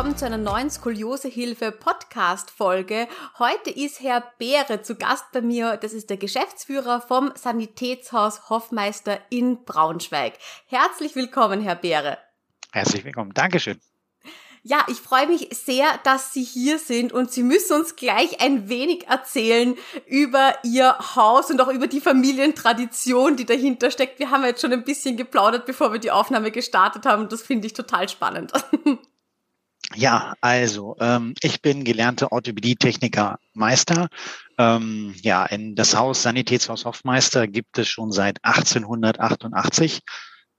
Willkommen zu einer neuen Skoliosehilfe Podcast Folge. Heute ist Herr Beere zu Gast bei mir. Das ist der Geschäftsführer vom Sanitätshaus Hoffmeister in Braunschweig. Herzlich willkommen, Herr Beere. Herzlich willkommen. Dankeschön. Ja, ich freue mich sehr, dass Sie hier sind und Sie müssen uns gleich ein wenig erzählen über Ihr Haus und auch über die Familientradition, die dahinter steckt. Wir haben jetzt schon ein bisschen geplaudert, bevor wir die Aufnahme gestartet haben und das finde ich total spannend. Ja, also ähm, ich bin gelernter Orthopädie-Techniker Meister. Ähm, ja, in das Haus Sanitätshaus Hoffmeister gibt es schon seit 1888.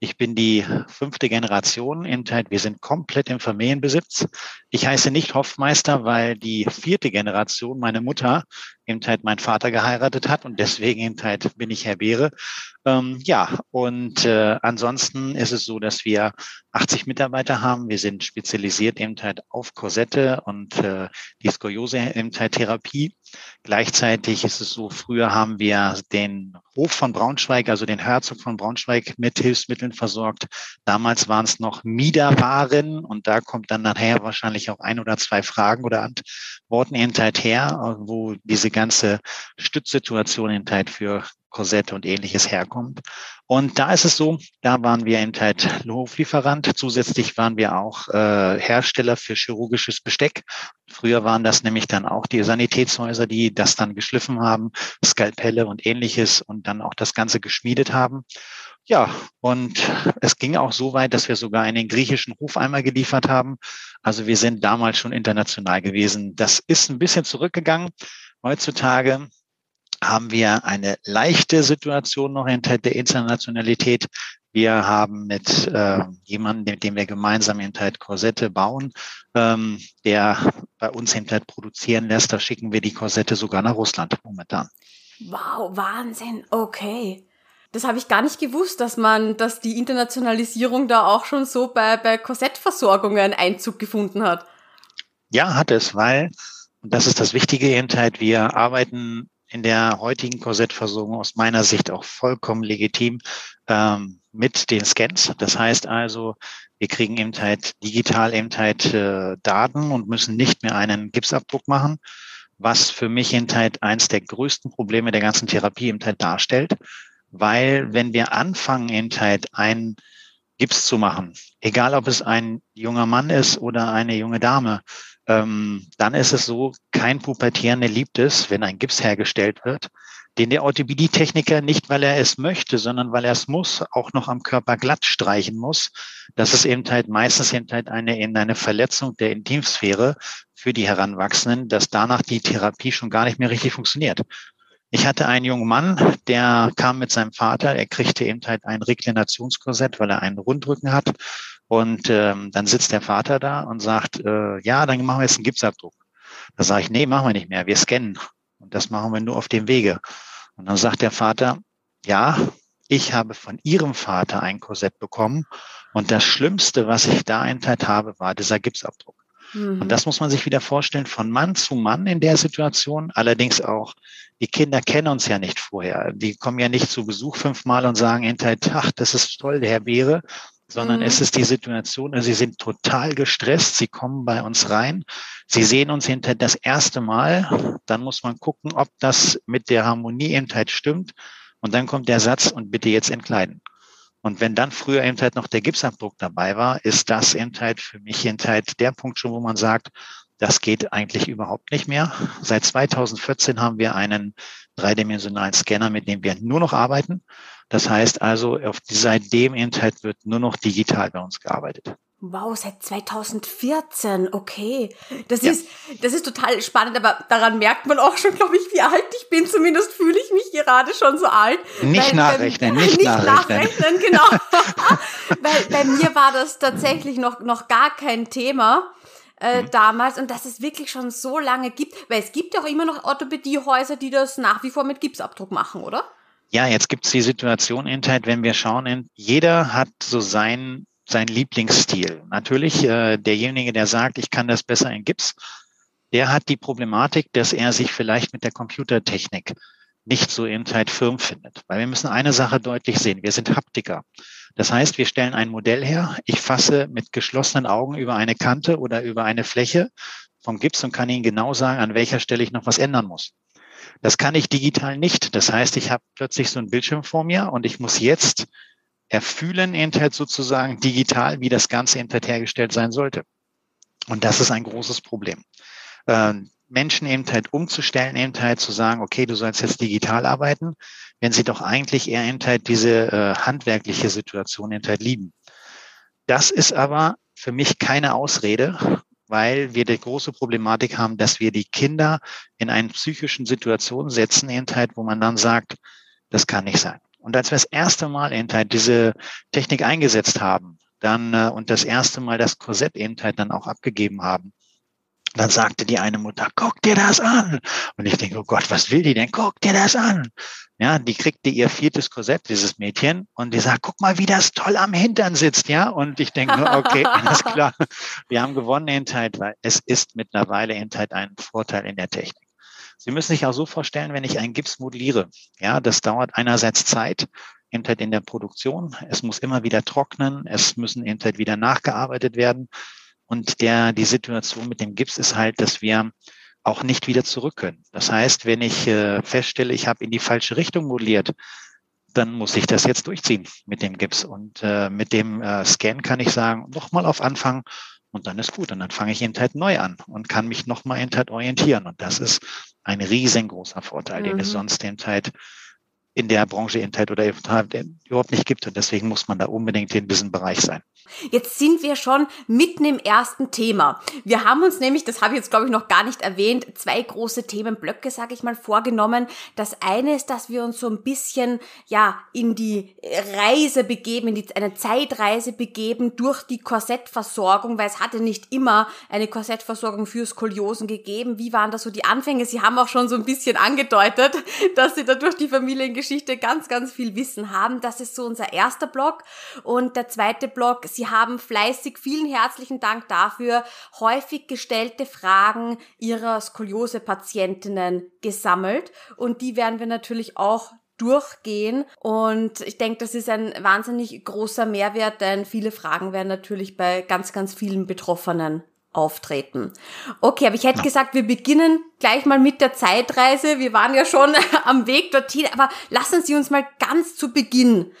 Ich bin die fünfte Generation. Wir sind komplett im Familienbesitz. Ich heiße nicht Hoffmeister, weil die vierte Generation, meine Mutter, eben halt mein Vater geheiratet hat und deswegen eben halt bin ich Herr Beere. Ähm, ja, und äh, ansonsten ist es so, dass wir 80 Mitarbeiter haben. Wir sind spezialisiert eben halt auf Korsette und äh, die Skoliose eben halt Therapie. Gleichzeitig ist es so, früher haben wir den Hof von Braunschweig, also den Herzog von Braunschweig mit Hilfsmitteln versorgt. Damals waren es noch Miederwaren und da kommt dann nachher wahrscheinlich auch ein oder zwei Fragen oder Antworten eben halt her, wo diese ganze Stützsituation halt für Korsette und ähnliches herkommt. Und da ist es so, da waren wir eben halt Hoflieferant. Zusätzlich waren wir auch äh, Hersteller für chirurgisches Besteck. Früher waren das nämlich dann auch die Sanitätshäuser, die das dann geschliffen haben, Skalpelle und ähnliches und dann auch das Ganze geschmiedet haben. Ja, und es ging auch so weit, dass wir sogar einen griechischen Hofeimer geliefert haben. Also wir sind damals schon international gewesen. Das ist ein bisschen zurückgegangen. Heutzutage haben wir eine leichte Situation noch hinter der Internationalität. Wir haben mit äh, jemandem, mit dem wir gemeinsam hinter Korsette bauen, ähm, der bei uns hinter produzieren lässt. Da schicken wir die Korsette sogar nach Russland momentan. Wow, Wahnsinn. Okay. Das habe ich gar nicht gewusst, dass man, dass die Internationalisierung da auch schon so bei, bei Korsettversorgungen Einzug gefunden hat. Ja, hat es, weil, und das ist das Wichtige eben halt, wir arbeiten in der heutigen Korsettversorgung aus meiner Sicht auch vollkommen legitim ähm, mit den Scans. Das heißt also, wir kriegen eben halt digital eben halt äh, Daten und müssen nicht mehr einen Gipsabdruck machen, was für mich eben halt eins der größten Probleme der ganzen Therapie eben halt darstellt. Weil wenn wir anfangen eben halt ein Gips zu machen, egal ob es ein junger Mann ist oder eine junge Dame, ähm, dann ist es so, kein Pubertierender liebt es, wenn ein Gips hergestellt wird, den der Orthopädie-Techniker nicht, weil er es möchte, sondern weil er es muss, auch noch am Körper glatt streichen muss. Das ist eben halt meistens eben halt eine, in eine Verletzung der Intimsphäre für die Heranwachsenden, dass danach die Therapie schon gar nicht mehr richtig funktioniert. Ich hatte einen jungen Mann, der kam mit seinem Vater, er kriegte eben halt ein Reklinationskorsett, weil er einen Rundrücken hat. Und ähm, dann sitzt der Vater da und sagt, äh, ja, dann machen wir jetzt einen Gipsabdruck. Da sage ich, nee, machen wir nicht mehr, wir scannen. Und das machen wir nur auf dem Wege. Und dann sagt der Vater, ja, ich habe von Ihrem Vater ein Korsett bekommen. Und das Schlimmste, was ich da enthalten habe, war dieser Gipsabdruck. Mhm. Und das muss man sich wieder vorstellen, von Mann zu Mann in der Situation. Allerdings auch, die Kinder kennen uns ja nicht vorher. Die kommen ja nicht zu Besuch fünfmal und sagen hinterher, ach, das ist toll, der Herr Beere, sondern mhm. es ist die Situation, also sie sind total gestresst, sie kommen bei uns rein, sie sehen uns hinter das erste Mal, dann muss man gucken, ob das mit der Harmonie eben halt stimmt und dann kommt der Satz und bitte jetzt entkleiden. Und wenn dann früher eben halt noch der Gipsabdruck dabei war, ist das eben halt für mich eben halt der Punkt schon, wo man sagt, das geht eigentlich überhaupt nicht mehr. Seit 2014 haben wir einen dreidimensionalen Scanner, mit dem wir nur noch arbeiten. Das heißt also, auf seitdem eben halt wird nur noch digital bei uns gearbeitet. Wow, seit 2014, okay. Das ja. ist, das ist total spannend, aber daran merkt man auch schon, glaube ich, wie alt ich bin. Zumindest fühle ich mich gerade schon so alt. Nicht weil, nachrechnen, nicht, nicht nachrechnen. nachrechnen genau. weil bei mir war das tatsächlich noch, noch gar kein Thema. Äh, mhm. damals und dass es wirklich schon so lange gibt, weil es gibt ja auch immer noch Orthopädiehäuser, die das nach wie vor mit Gipsabdruck machen, oder? Ja, jetzt gibt es die Situation, Internet, wenn wir schauen, jeder hat so sein sein Lieblingsstil. Natürlich, äh, derjenige, der sagt, ich kann das besser in Gips, der hat die Problematik, dass er sich vielleicht mit der Computertechnik nicht so in Zeit firm findet. Weil wir müssen eine Sache deutlich sehen. Wir sind Haptiker. Das heißt, wir stellen ein Modell her. Ich fasse mit geschlossenen Augen über eine Kante oder über eine Fläche vom Gips und kann Ihnen genau sagen, an welcher Stelle ich noch was ändern muss. Das kann ich digital nicht. Das heißt, ich habe plötzlich so einen Bildschirm vor mir und ich muss jetzt erfühlen, Internet sozusagen digital, wie das Ganze Internet hergestellt sein sollte. Und das ist ein großes Problem. Ähm, Menschen eben halt umzustellen, eben halt zu sagen, okay, du sollst jetzt digital arbeiten, wenn sie doch eigentlich eher eben halt diese äh, handwerkliche Situation eben halt lieben. Das ist aber für mich keine Ausrede, weil wir die große Problematik haben, dass wir die Kinder in einen psychischen Situation setzen, eben halt, wo man dann sagt, das kann nicht sein. Und als wir das erste Mal eben halt diese Technik eingesetzt haben, dann äh, und das erste Mal das Korsett eben halt dann auch abgegeben haben, dann sagte die eine Mutter, guck dir das an. Und ich denke, oh Gott, was will die denn? Guck dir das an. Ja, die kriegte ihr viertes Korsett, dieses Mädchen, und die sagt, guck mal, wie das toll am Hintern sitzt, ja. Und ich denke nur, okay, alles klar. Wir haben gewonnen in Zeit, weil es ist mittlerweile in Zeit ein Vorteil in der Technik. Sie müssen sich auch so vorstellen, wenn ich einen Gips modelliere, ja, das dauert einerseits Zeit, in der Produktion. Es muss immer wieder trocknen. Es müssen eben wieder nachgearbeitet werden. Und der, die Situation mit dem Gips ist halt, dass wir auch nicht wieder zurück können. Das heißt, wenn ich äh, feststelle, ich habe in die falsche Richtung modelliert, dann muss ich das jetzt durchziehen mit dem Gips. Und äh, mit dem äh, Scan kann ich sagen, nochmal auf Anfang und dann ist gut. Und dann fange ich eben halt neu an und kann mich nochmal eben halt orientieren. Und das ist ein riesengroßer Vorteil, mhm. den es sonst eben halt in der Branche eben halt oder überhaupt nicht gibt. Und deswegen muss man da unbedingt in diesem Bereich sein. Jetzt sind wir schon mitten im ersten Thema. Wir haben uns nämlich, das habe ich jetzt glaube ich noch gar nicht erwähnt, zwei große Themenblöcke, sage ich mal, vorgenommen. Das eine ist, dass wir uns so ein bisschen ja in die Reise begeben, in die, eine Zeitreise begeben durch die Korsettversorgung, weil es hatte nicht immer eine Korsettversorgung für Skoliosen gegeben. Wie waren das so die Anfänge? Sie haben auch schon so ein bisschen angedeutet, dass Sie da durch die Familiengeschichte ganz, ganz viel Wissen haben. Das ist so unser erster Block. Und der zweite Block, Sie haben fleißig, vielen herzlichen Dank dafür, häufig gestellte Fragen Ihrer Skoliose-Patientinnen gesammelt. Und die werden wir natürlich auch durchgehen. Und ich denke, das ist ein wahnsinnig großer Mehrwert, denn viele Fragen werden natürlich bei ganz, ganz vielen Betroffenen auftreten. Okay, aber ich hätte ja. gesagt, wir beginnen gleich mal mit der Zeitreise. Wir waren ja schon am Weg dorthin, aber lassen Sie uns mal ganz zu Beginn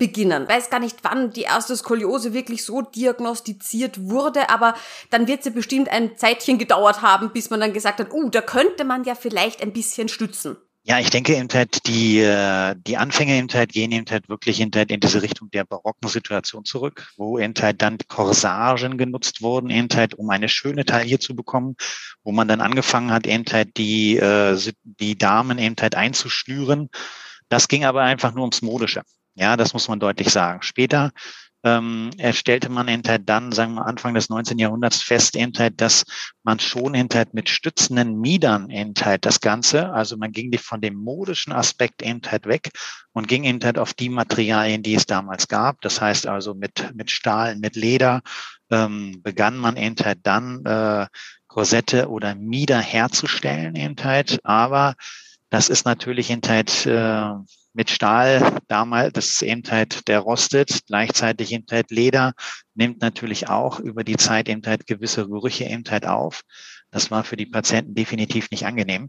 beginnen. Ich weiß gar nicht, wann die erste Skoliose wirklich so diagnostiziert wurde, aber dann wird sie bestimmt ein Zeitchen gedauert haben, bis man dann gesagt hat, uh, da könnte man ja vielleicht ein bisschen stützen. Ja, ich denke eben halt, die, äh, die Anfänge eben halt gehen eben halt wirklich eben halt in diese Richtung der barocken Situation zurück, wo eben halt dann Corsagen genutzt wurden, eben halt, um eine schöne Taille zu bekommen, wo man dann angefangen hat, eben halt die, äh, die Damen eben halt einzuschnüren. Das ging aber einfach nur ums Modische. Ja, das muss man deutlich sagen. Später ähm, stellte man hinterher dann, sagen wir Anfang des 19. Jahrhunderts fest, hinterher, dass man schon hinterher mit stützenden Miedern hinterher das Ganze, also man ging von dem modischen Aspekt hinterher weg und ging hinterher auf die Materialien, die es damals gab. Das heißt also mit, mit Stahl, mit Leder ähm, begann man hinterher dann äh, Korsette oder Mieder herzustellen hinterher, aber das ist hinterher äh, mit Stahl damals, das ist eben halt, der rostet, gleichzeitig eben halt Leder, nimmt natürlich auch über die Zeit eben halt gewisse Gerüche eben halt auf. Das war für die Patienten definitiv nicht angenehm.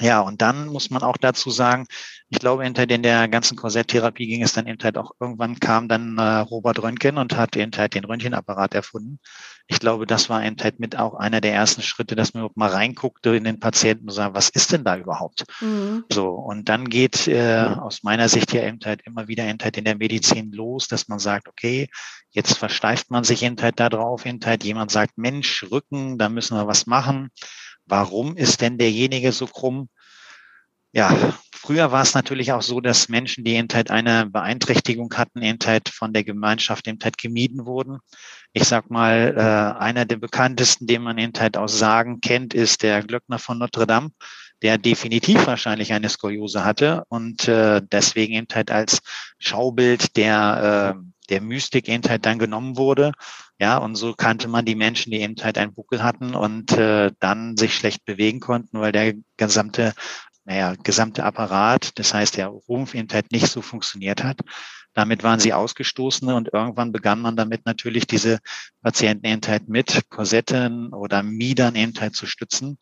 Ja, und dann muss man auch dazu sagen, ich glaube, hinter in der ganzen Korsetttherapie ging es dann eben halt auch, irgendwann kam dann äh, Robert Röntgen und hat eben halt den Röntgenapparat erfunden. Ich glaube, das war eben halt mit auch einer der ersten Schritte, dass man mal reinguckte in den Patienten und sagt, was ist denn da überhaupt? Mhm. So, und dann geht äh, aus meiner Sicht ja eben halt immer wieder eben halt in der Medizin los, dass man sagt, okay, jetzt versteift man sich eben halt da drauf, eben halt jemand sagt, Mensch, Rücken, da müssen wir was machen warum ist denn derjenige so krumm? Ja, früher war es natürlich auch so, dass Menschen, die eben halt eine Beeinträchtigung hatten, eben halt von der Gemeinschaft eben halt gemieden wurden. Ich sag mal, äh, einer der bekanntesten, den man eben halt aus Sagen kennt, ist der Glöckner von Notre Dame. der definitiv wahrscheinlich eine Skoliose hatte und äh, deswegen eben halt als Schaubild der, äh, der Mystik eben halt dann genommen wurde. Ja, und so kannte man die Menschen, die eben halt einen Buckel hatten und äh, dann sich schlecht bewegen konnten, weil der gesamte, naja, gesamte Apparat, das heißt der Rumpf eben halt nicht so funktioniert hat. Damit waren sie Ausgestoßene und irgendwann begann man damit natürlich diese Patienten eben halt mit Korsetten oder Miedern eben halt zu stützen.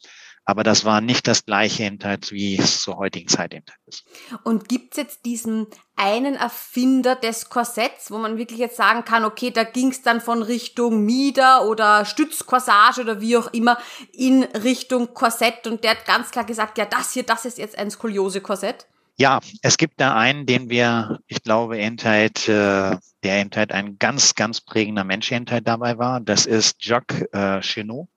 Aber das war nicht das gleiche halt, wie es zur heutigen Zeit halt ist. Und gibt's jetzt diesen einen Erfinder des Korsetts, wo man wirklich jetzt sagen kann, okay, da ging's dann von Richtung Mieder oder Stützkorsage oder wie auch immer in Richtung Korsett und der hat ganz klar gesagt, ja, das hier, das ist jetzt ein Skoliose-Korsett? Ja, es gibt da einen, den wir, ich glaube, Endheit, äh, der Endheit ein ganz, ganz prägender Mensch Endheit dabei war. Das ist Jacques äh, Chenot.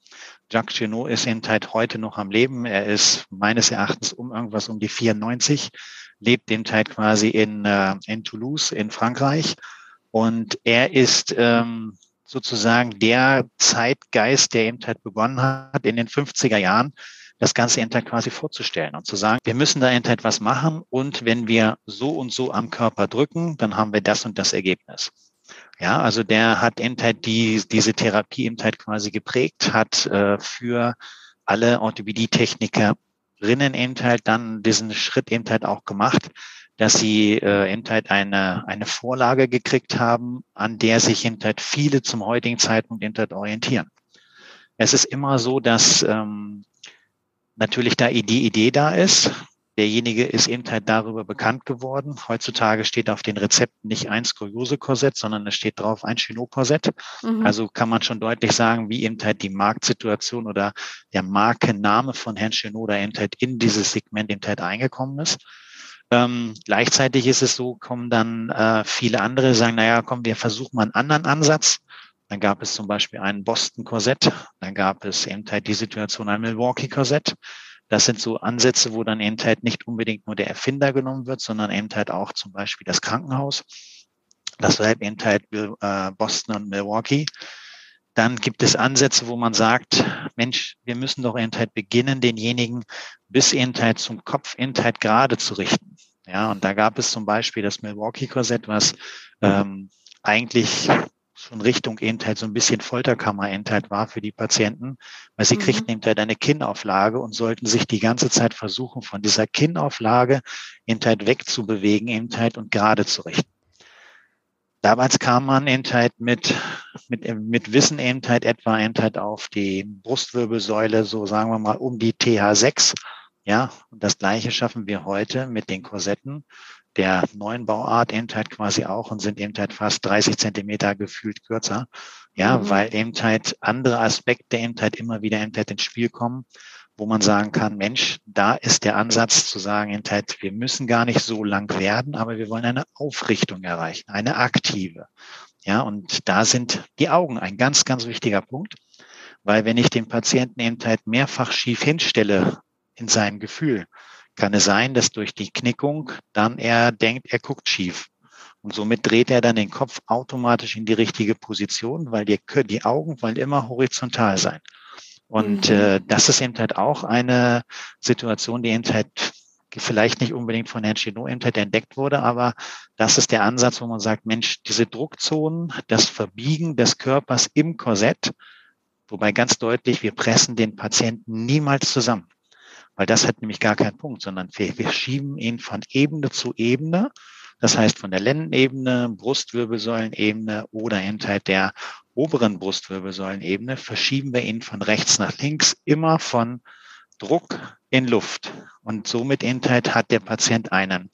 Jacques Chenot ist in Zeit heute noch am Leben. Er ist meines Erachtens um irgendwas um die 94, lebt in Zeit quasi in, äh, in Toulouse in Frankreich. Und er ist ähm, sozusagen der Zeitgeist, der eben halt begonnen hat, in den 50er Jahren das Ganze eben halt quasi vorzustellen und zu sagen, wir müssen da eben halt was machen und wenn wir so und so am Körper drücken, dann haben wir das und das Ergebnis. Ja, also der hat halt die, diese Therapie halt quasi geprägt, hat äh, für alle Orthopädie-Technikerinnen halt dann diesen Schritt halt auch gemacht, dass sie äh, halt eine, eine Vorlage gekriegt haben, an der sich halt viele zum heutigen Zeitpunkt halt orientieren. Es ist immer so, dass ähm, natürlich da die Idee da ist, Derjenige ist eben halt darüber bekannt geworden. Heutzutage steht auf den Rezepten nicht ein Skoliose-Korsett, sondern es steht drauf ein Chinot-Korsett. Mhm. Also kann man schon deutlich sagen, wie eben halt die Marktsituation oder der Markenname von Herrn Chinot da eben halt in dieses Segment eben halt eingekommen ist. Ähm, gleichzeitig ist es so, kommen dann äh, viele andere, sagen, naja, komm, wir versuchen mal einen anderen Ansatz. Dann gab es zum Beispiel einen Boston-Korsett. Dann gab es eben halt die Situation ein Milwaukee-Korsett. Das sind so Ansätze, wo dann eben halt nicht unbedingt nur der Erfinder genommen wird, sondern eben halt auch zum Beispiel das Krankenhaus. Das war eben halt äh, Boston und Milwaukee. Dann gibt es Ansätze, wo man sagt, Mensch, wir müssen doch eben halt beginnen, denjenigen bis eben halt zum Kopf eben halt gerade zu richten. Ja, und da gab es zum Beispiel das Milwaukee-Korsett, was ähm, eigentlich schon Richtung eben halt so ein bisschen Folterkammer eben halt war für die Patienten, weil sie mhm. kriegten eben halt eine Kinnauflage und sollten sich die ganze Zeit versuchen, von dieser Kinnauflage eben halt wegzubewegen eben halt und gerade zu richten. Damals kam man eben halt mit, mit, mit Wissen eben halt etwa eben halt auf die Brustwirbelsäule, so sagen wir mal um die TH6. Ja, und das Gleiche schaffen wir heute mit den Korsetten der neuen Bauart eben halt quasi auch und sind eben halt fast 30 Zentimeter gefühlt kürzer. Ja, mhm. weil eben halt andere Aspekte eben halt immer wieder eben halt ins Spiel kommen, wo man sagen kann, Mensch, da ist der Ansatz zu sagen, eben halt, wir müssen gar nicht so lang werden, aber wir wollen eine Aufrichtung erreichen, eine aktive. Ja, und da sind die Augen ein ganz, ganz wichtiger Punkt, weil wenn ich den Patienten eben halt mehrfach schief hinstelle in seinem Gefühl, kann es sein, dass durch die Knickung dann er denkt, er guckt schief. Und somit dreht er dann den Kopf automatisch in die richtige Position, weil die, die Augen wollen immer horizontal sein. Und mhm. äh, das ist eben halt auch eine Situation, die eben halt vielleicht nicht unbedingt von Herrn Chinot eben halt entdeckt wurde, aber das ist der Ansatz, wo man sagt, Mensch, diese Druckzonen, das Verbiegen des Körpers im Korsett, wobei ganz deutlich, wir pressen den Patienten niemals zusammen. Weil das hat nämlich gar keinen Punkt, sondern wir, wir schieben ihn von Ebene zu Ebene. Das heißt von der Lendenebene, Brustwirbelsäulenebene oder hinter der oberen Brustwirbelsäulenebene verschieben wir ihn von rechts nach links immer von Druck in Luft. Und somit Intheit hat der Patient einen,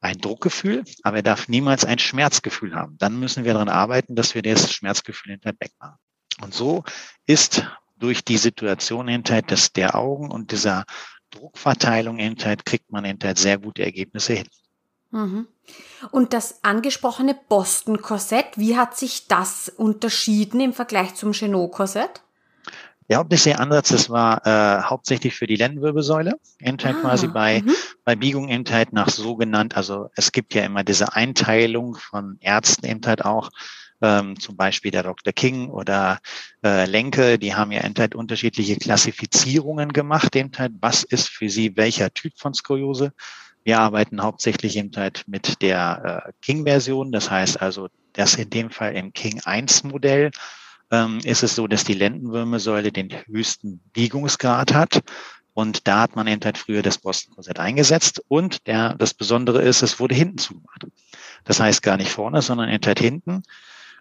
ein Druckgefühl, aber er darf niemals ein Schmerzgefühl haben. Dann müssen wir daran arbeiten, dass wir das Schmerzgefühl hinterher wegmachen. Und so ist durch die Situation hinterher des, der Augen und dieser Druckverteilung Endheit kriegt man Endheit sehr gute Ergebnisse hin. Mhm. Und das angesprochene Boston-Korsett, wie hat sich das unterschieden im Vergleich zum Chenot-Korsett? Der hauptsächliche Ansatz, das war äh, hauptsächlich für die Lendenwirbelsäule, Endheit ah, quasi bei, mhm. bei Biegung Endheit nach so genannt, also es gibt ja immer diese Einteilung von Ärzten Endheit auch, ähm, zum Beispiel der Dr. King oder äh, Lenke, die haben ja halt unterschiedliche Klassifizierungen gemacht, eben halt, was ist für sie welcher Typ von Skoliose. Wir arbeiten hauptsächlich eben halt mit der äh, King-Version, das heißt also, das in dem Fall im King 1 Modell ähm, ist es so, dass die Lendenwirbelsäule den höchsten Biegungsgrad hat. Und da hat man eben halt früher das Boston-Korsett eingesetzt. Und der, das Besondere ist, es wurde hinten zugemacht. Das heißt gar nicht vorne, sondern eben halt hinten.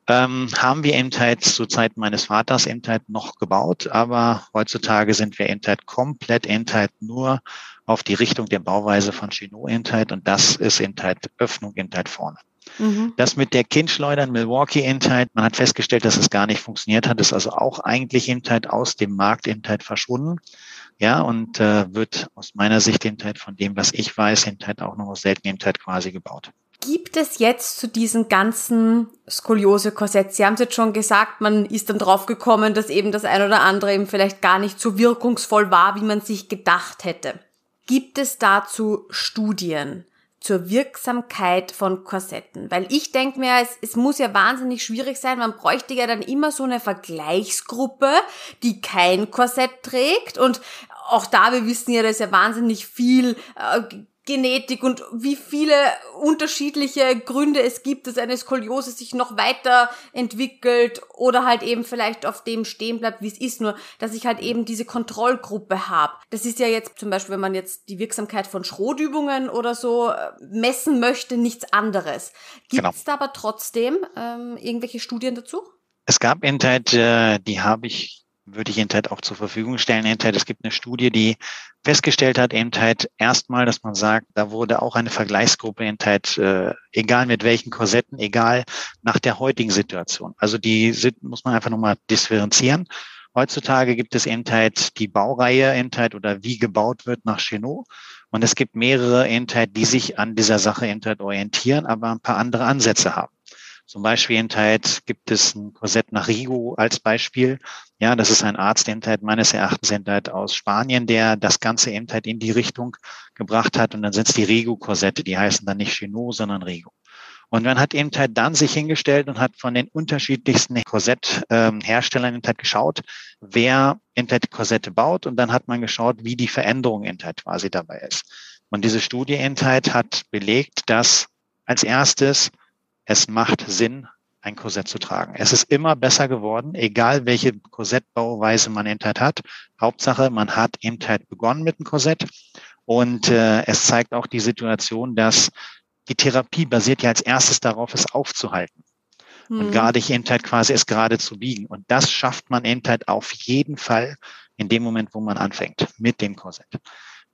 Ähm, haben wir eben halt zur Zeit meines Vaters halt noch gebaut, aber heutzutage sind wir halt komplett halt nur auf die Richtung der Bauweise von eben halt und das ist halt Öffnung halt vorne. Mhm. Das mit der Kindschleudern Milwaukee Intite, man hat festgestellt, dass es gar nicht funktioniert hat, ist also auch eigentlich Intite aus dem Markt Intite verschwunden. Ja, und äh, wird aus meiner Sicht Intite von dem, was ich weiß, Intite auch noch aus seltenen Intite quasi gebaut. Gibt es jetzt zu diesen ganzen Skoliose-Korsetts, Sie haben es jetzt schon gesagt, man ist dann drauf gekommen, dass eben das ein oder andere eben vielleicht gar nicht so wirkungsvoll war, wie man sich gedacht hätte. Gibt es dazu Studien? zur Wirksamkeit von Korsetten. Weil ich denke mir, es, es muss ja wahnsinnig schwierig sein, man bräuchte ja dann immer so eine Vergleichsgruppe, die kein Korsett trägt und auch da, wir wissen ja, dass ja wahnsinnig viel äh, Genetik und wie viele unterschiedliche Gründe es gibt, dass eine Skoliose sich noch weiter entwickelt oder halt eben vielleicht auf dem stehen bleibt, wie es ist, nur dass ich halt eben diese Kontrollgruppe habe. Das ist ja jetzt zum Beispiel, wenn man jetzt die Wirksamkeit von Schrotübungen oder so äh, messen möchte, nichts anderes. Gibt es genau. da aber trotzdem ähm, irgendwelche Studien dazu? Es gab Entheit, äh, die habe ich würde ich halt auch zur Verfügung stellen. Halt, es gibt eine Studie, die festgestellt hat, halt erstmal, dass man sagt, da wurde auch eine Vergleichsgruppe halt, äh, egal mit welchen Korsetten, egal nach der heutigen Situation. Also die muss man einfach nochmal differenzieren. Heutzutage gibt es halt die Baureihe halt oder wie gebaut wird nach Chenot. Und es gibt mehrere halt, die sich an dieser Sache halt orientieren, aber ein paar andere Ansätze haben. Zum Beispiel enthalten gibt es ein Korsett nach Rigo als Beispiel. Ja, das ist ein Arzt enthalten meines Erachtens enthalten aus Spanien, der das Ganze eben halt in die Richtung gebracht hat. Und dann sind es die Rigo-Korsette, die heißen dann nicht Chinot, sondern Rigo. Und man hat eben halt dann sich hingestellt und hat von den unterschiedlichsten Korsettherstellern ähm, eben halt geschaut, wer eben halt Korsette baut. Und dann hat man geschaut, wie die Veränderung eben halt quasi dabei ist. Und diese Studie eben halt hat belegt, dass als erstes es macht Sinn, ein Korsett zu tragen. Es ist immer besser geworden, egal welche Korsettbauweise man eben hat. Hauptsache, man hat eben begonnen mit dem Korsett. Und äh, es zeigt auch die Situation, dass die Therapie basiert ja als erstes darauf, es aufzuhalten. Mhm. Und gerade eben quasi es gerade zu biegen. Und das schafft man eben auf jeden Fall in dem Moment, wo man anfängt mit dem Korsett.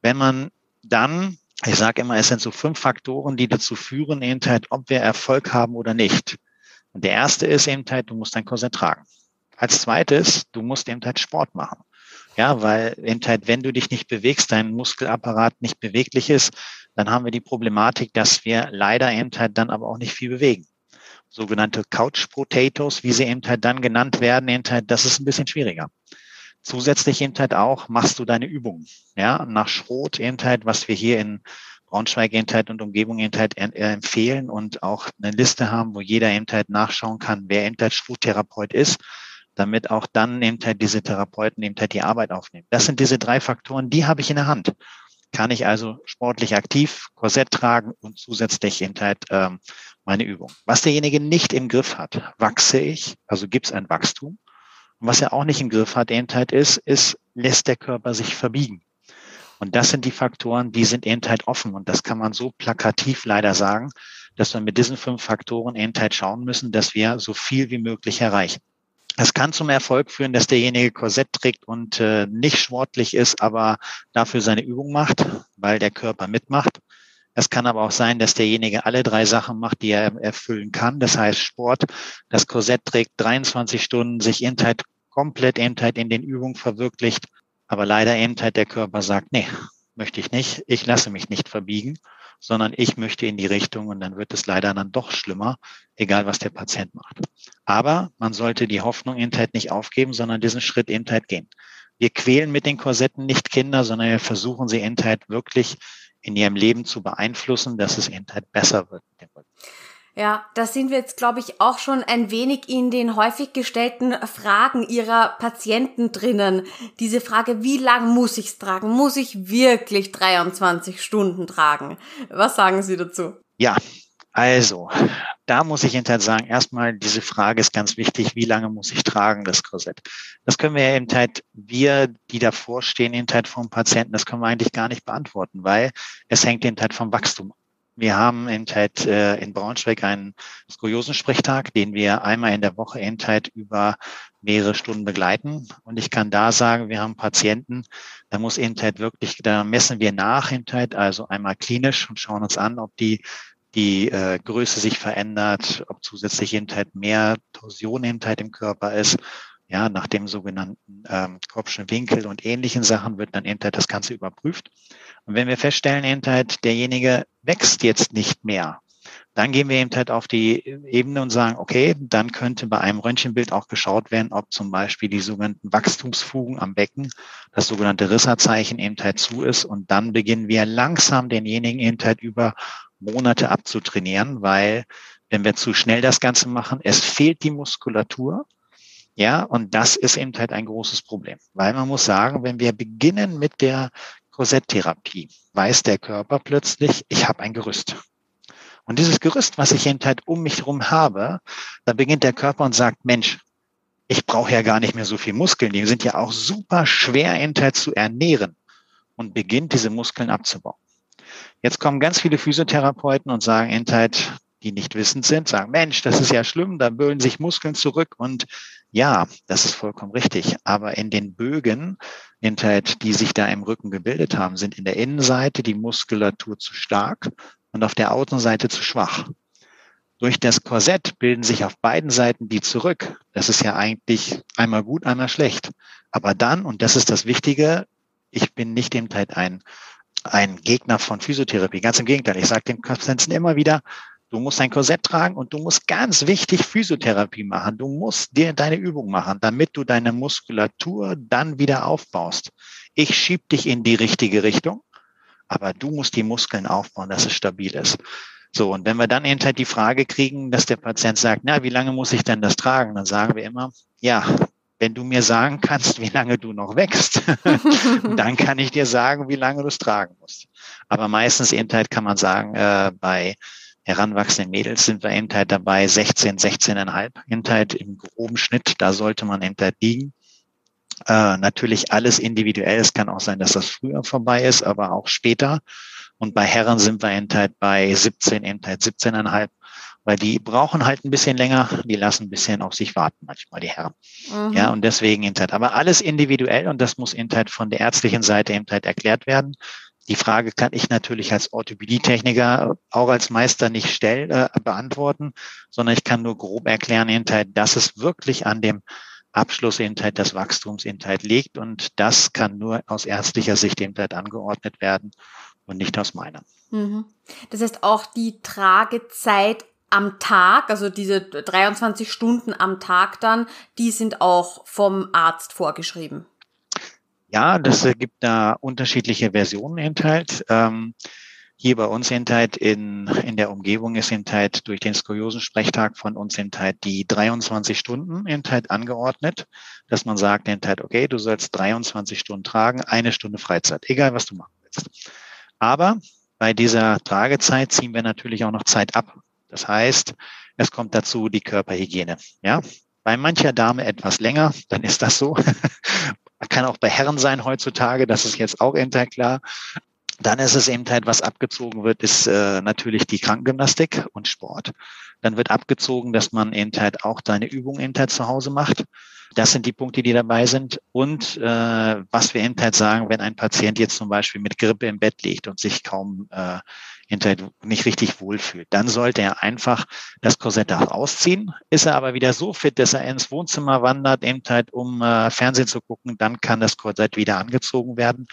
Wenn man dann ich sage immer, es sind so fünf Faktoren, die dazu führen, eben halt, ob wir Erfolg haben oder nicht. Und der erste ist eben halt, du musst dein Korsett tragen. Als zweites, du musst eben halt Sport machen. Ja, weil eben halt, wenn du dich nicht bewegst, dein Muskelapparat nicht beweglich ist, dann haben wir die Problematik, dass wir leider eben halt dann aber auch nicht viel bewegen. Sogenannte Couch Potatoes, wie sie eben halt dann genannt werden, eben halt, das ist ein bisschen schwieriger. Zusätzlich eben halt auch machst du deine Übungen. Ja, nach Schrot eben halt, was wir hier in Braunschweig halt und Umgebung eben halt empfehlen und auch eine Liste haben, wo jeder eben nachschauen kann, wer eben halt ist, damit auch dann eben diese Therapeuten eben die Arbeit aufnehmen. Das sind diese drei Faktoren, die habe ich in der Hand. Kann ich also sportlich aktiv Korsett tragen und zusätzlich eben ähm, meine Übung. Was derjenige nicht im Griff hat, wachse ich, also gibt es ein Wachstum und was er auch nicht im Griff hat, eben ist, ist, lässt der Körper sich verbiegen. Und das sind die Faktoren, die sind eben halt offen. Und das kann man so plakativ leider sagen, dass wir mit diesen fünf Faktoren eben halt schauen müssen, dass wir so viel wie möglich erreichen. Es kann zum Erfolg führen, dass derjenige Korsett trägt und äh, nicht sportlich ist, aber dafür seine Übung macht, weil der Körper mitmacht. Es kann aber auch sein, dass derjenige alle drei Sachen macht, die er erfüllen kann. Das heißt Sport, das Korsett trägt 23 Stunden, sich Intheit komplett Intheit in den Übungen verwirklicht. Aber leider Intheit der Körper sagt, nee, möchte ich nicht. Ich lasse mich nicht verbiegen, sondern ich möchte in die Richtung und dann wird es leider dann doch schlimmer, egal was der Patient macht. Aber man sollte die Hoffnung Intheit nicht aufgeben, sondern diesen Schritt Intheit gehen. Wir quälen mit den Korsetten nicht Kinder, sondern wir versuchen sie Intheit wirklich in ihrem Leben zu beeinflussen, dass es eben halt besser wird. Ja, da sind wir jetzt, glaube ich, auch schon ein wenig in den häufig gestellten Fragen Ihrer Patienten drinnen. Diese Frage, wie lang muss ich's tragen? Muss ich wirklich 23 Stunden tragen? Was sagen Sie dazu? Ja, also, da muss ich hinterher sagen, erstmal diese Frage ist ganz wichtig, wie lange muss ich tragen, das Korsett? Das können wir ja eben halt, wir, die davor stehen, eben halt vom Patienten, das können wir eigentlich gar nicht beantworten, weil es hängt eben halt vom Wachstum wir haben in, halt, äh, in Braunschweig einen Skoliosensprechtag, den wir einmal in der Woche in halt über mehrere Stunden begleiten. Und ich kann da sagen, wir haben Patienten, da muss eben halt wirklich, da messen wir nach eben halt, also einmal klinisch und schauen uns an, ob die die äh, Größe sich verändert, ob zusätzlich eben halt mehr Torsion eben halt im Körper ist. Ja, nach dem sogenannten ähm, Kopfschen Winkel und ähnlichen Sachen wird dann eben halt das Ganze überprüft. Und wenn wir feststellen, eben halt, derjenige wächst jetzt nicht mehr, dann gehen wir eben halt auf die Ebene und sagen, okay, dann könnte bei einem Röntgenbild auch geschaut werden, ob zum Beispiel die sogenannten Wachstumsfugen am Becken, das sogenannte Risserzeichen eben halt zu ist. Und dann beginnen wir langsam denjenigen eben halt über Monate abzutrainieren, weil wenn wir zu schnell das Ganze machen, es fehlt die Muskulatur. Ja, und das ist eben halt ein großes Problem, weil man muss sagen, wenn wir beginnen mit der Korsetttherapie weiß der Körper plötzlich, ich habe ein Gerüst. Und dieses Gerüst, was ich eben halt um mich herum habe, da beginnt der Körper und sagt, Mensch, ich brauche ja gar nicht mehr so viel Muskeln, die sind ja auch super schwer eben halt zu ernähren und beginnt diese Muskeln abzubauen. Jetzt kommen ganz viele Physiotherapeuten und sagen halt, die nicht wissend sind, sagen, Mensch, das ist ja schlimm, da bögen sich Muskeln zurück und ja, das ist vollkommen richtig. Aber in den Bögen Hinterheit, die sich da im Rücken gebildet haben, sind in der Innenseite die Muskulatur zu stark und auf der Außenseite zu schwach. Durch das Korsett bilden sich auf beiden Seiten die zurück. Das ist ja eigentlich einmal gut, einmal schlecht. Aber dann, und das ist das Wichtige, ich bin nicht eben halt ein, ein Gegner von Physiotherapie. Ganz im Gegenteil. Ich sage den Patienten immer wieder, Du musst ein Korsett tragen und du musst ganz wichtig Physiotherapie machen. Du musst dir deine Übung machen, damit du deine Muskulatur dann wieder aufbaust. Ich schieb dich in die richtige Richtung, aber du musst die Muskeln aufbauen, dass es stabil ist. So, und wenn wir dann eben halt die Frage kriegen, dass der Patient sagt, na, wie lange muss ich denn das tragen? Dann sagen wir immer, ja, wenn du mir sagen kannst, wie lange du noch wächst, dann kann ich dir sagen, wie lange du es tragen musst. Aber meistens eben halt kann man sagen, äh, bei heranwachsenden Mädels sind wir eben halt dabei 16, 16,5 eben halt im groben Schnitt. Da sollte man eben halt liegen. Äh, natürlich alles individuell. Es kann auch sein, dass das früher vorbei ist, aber auch später. Und bei Herren sind wir eben halt bei 17, eben halt 17,5 weil die brauchen halt ein bisschen länger, die lassen ein bisschen auf sich warten manchmal, die Herren. Mhm. Ja, und deswegen eben halt, aber alles individuell und das muss eben halt von der ärztlichen Seite eben halt erklärt werden. Die Frage kann ich natürlich als Orthopädietechniker auch als Meister nicht stellen, äh, beantworten, sondern ich kann nur grob erklären, Inhalt, dass es wirklich an dem Abschlussinhalt des Wachstumsinhalt liegt und das kann nur aus ärztlicher Sicht eben angeordnet werden und nicht aus meiner. Mhm. Das heißt auch die Tragezeit am Tag, also diese 23 Stunden am Tag dann, die sind auch vom Arzt vorgeschrieben. Ja, das gibt da unterschiedliche Versionen enthält. Ähm, hier bei uns enthält in, in der Umgebung ist enthält durch den Skoliosensprechtag von uns enthält die 23 Stunden enthält angeordnet, dass man sagt enthält, okay, du sollst 23 Stunden tragen, eine Stunde Freizeit, egal was du machen willst. Aber bei dieser Tragezeit ziehen wir natürlich auch noch Zeit ab. Das heißt, es kommt dazu die Körperhygiene. Ja, bei mancher Dame etwas länger, dann ist das so. Kann auch bei Herren sein heutzutage, das ist jetzt auch eben klar. Dann ist es eben halt, was abgezogen wird, ist äh, natürlich die Krankengymnastik und Sport. Dann wird abgezogen, dass man eben halt auch seine Übungen eben halt zu Hause macht. Das sind die Punkte, die dabei sind. Und äh, was wir eben halt sagen, wenn ein Patient jetzt zum Beispiel mit Grippe im Bett liegt und sich kaum äh, hinterher nicht richtig wohlfühlt. Dann sollte er einfach das Korsett ausziehen. Ist er aber wieder so fit, dass er ins Wohnzimmer wandert, eben halt, um äh, Fernsehen zu gucken, dann kann das Korsett wieder angezogen werden.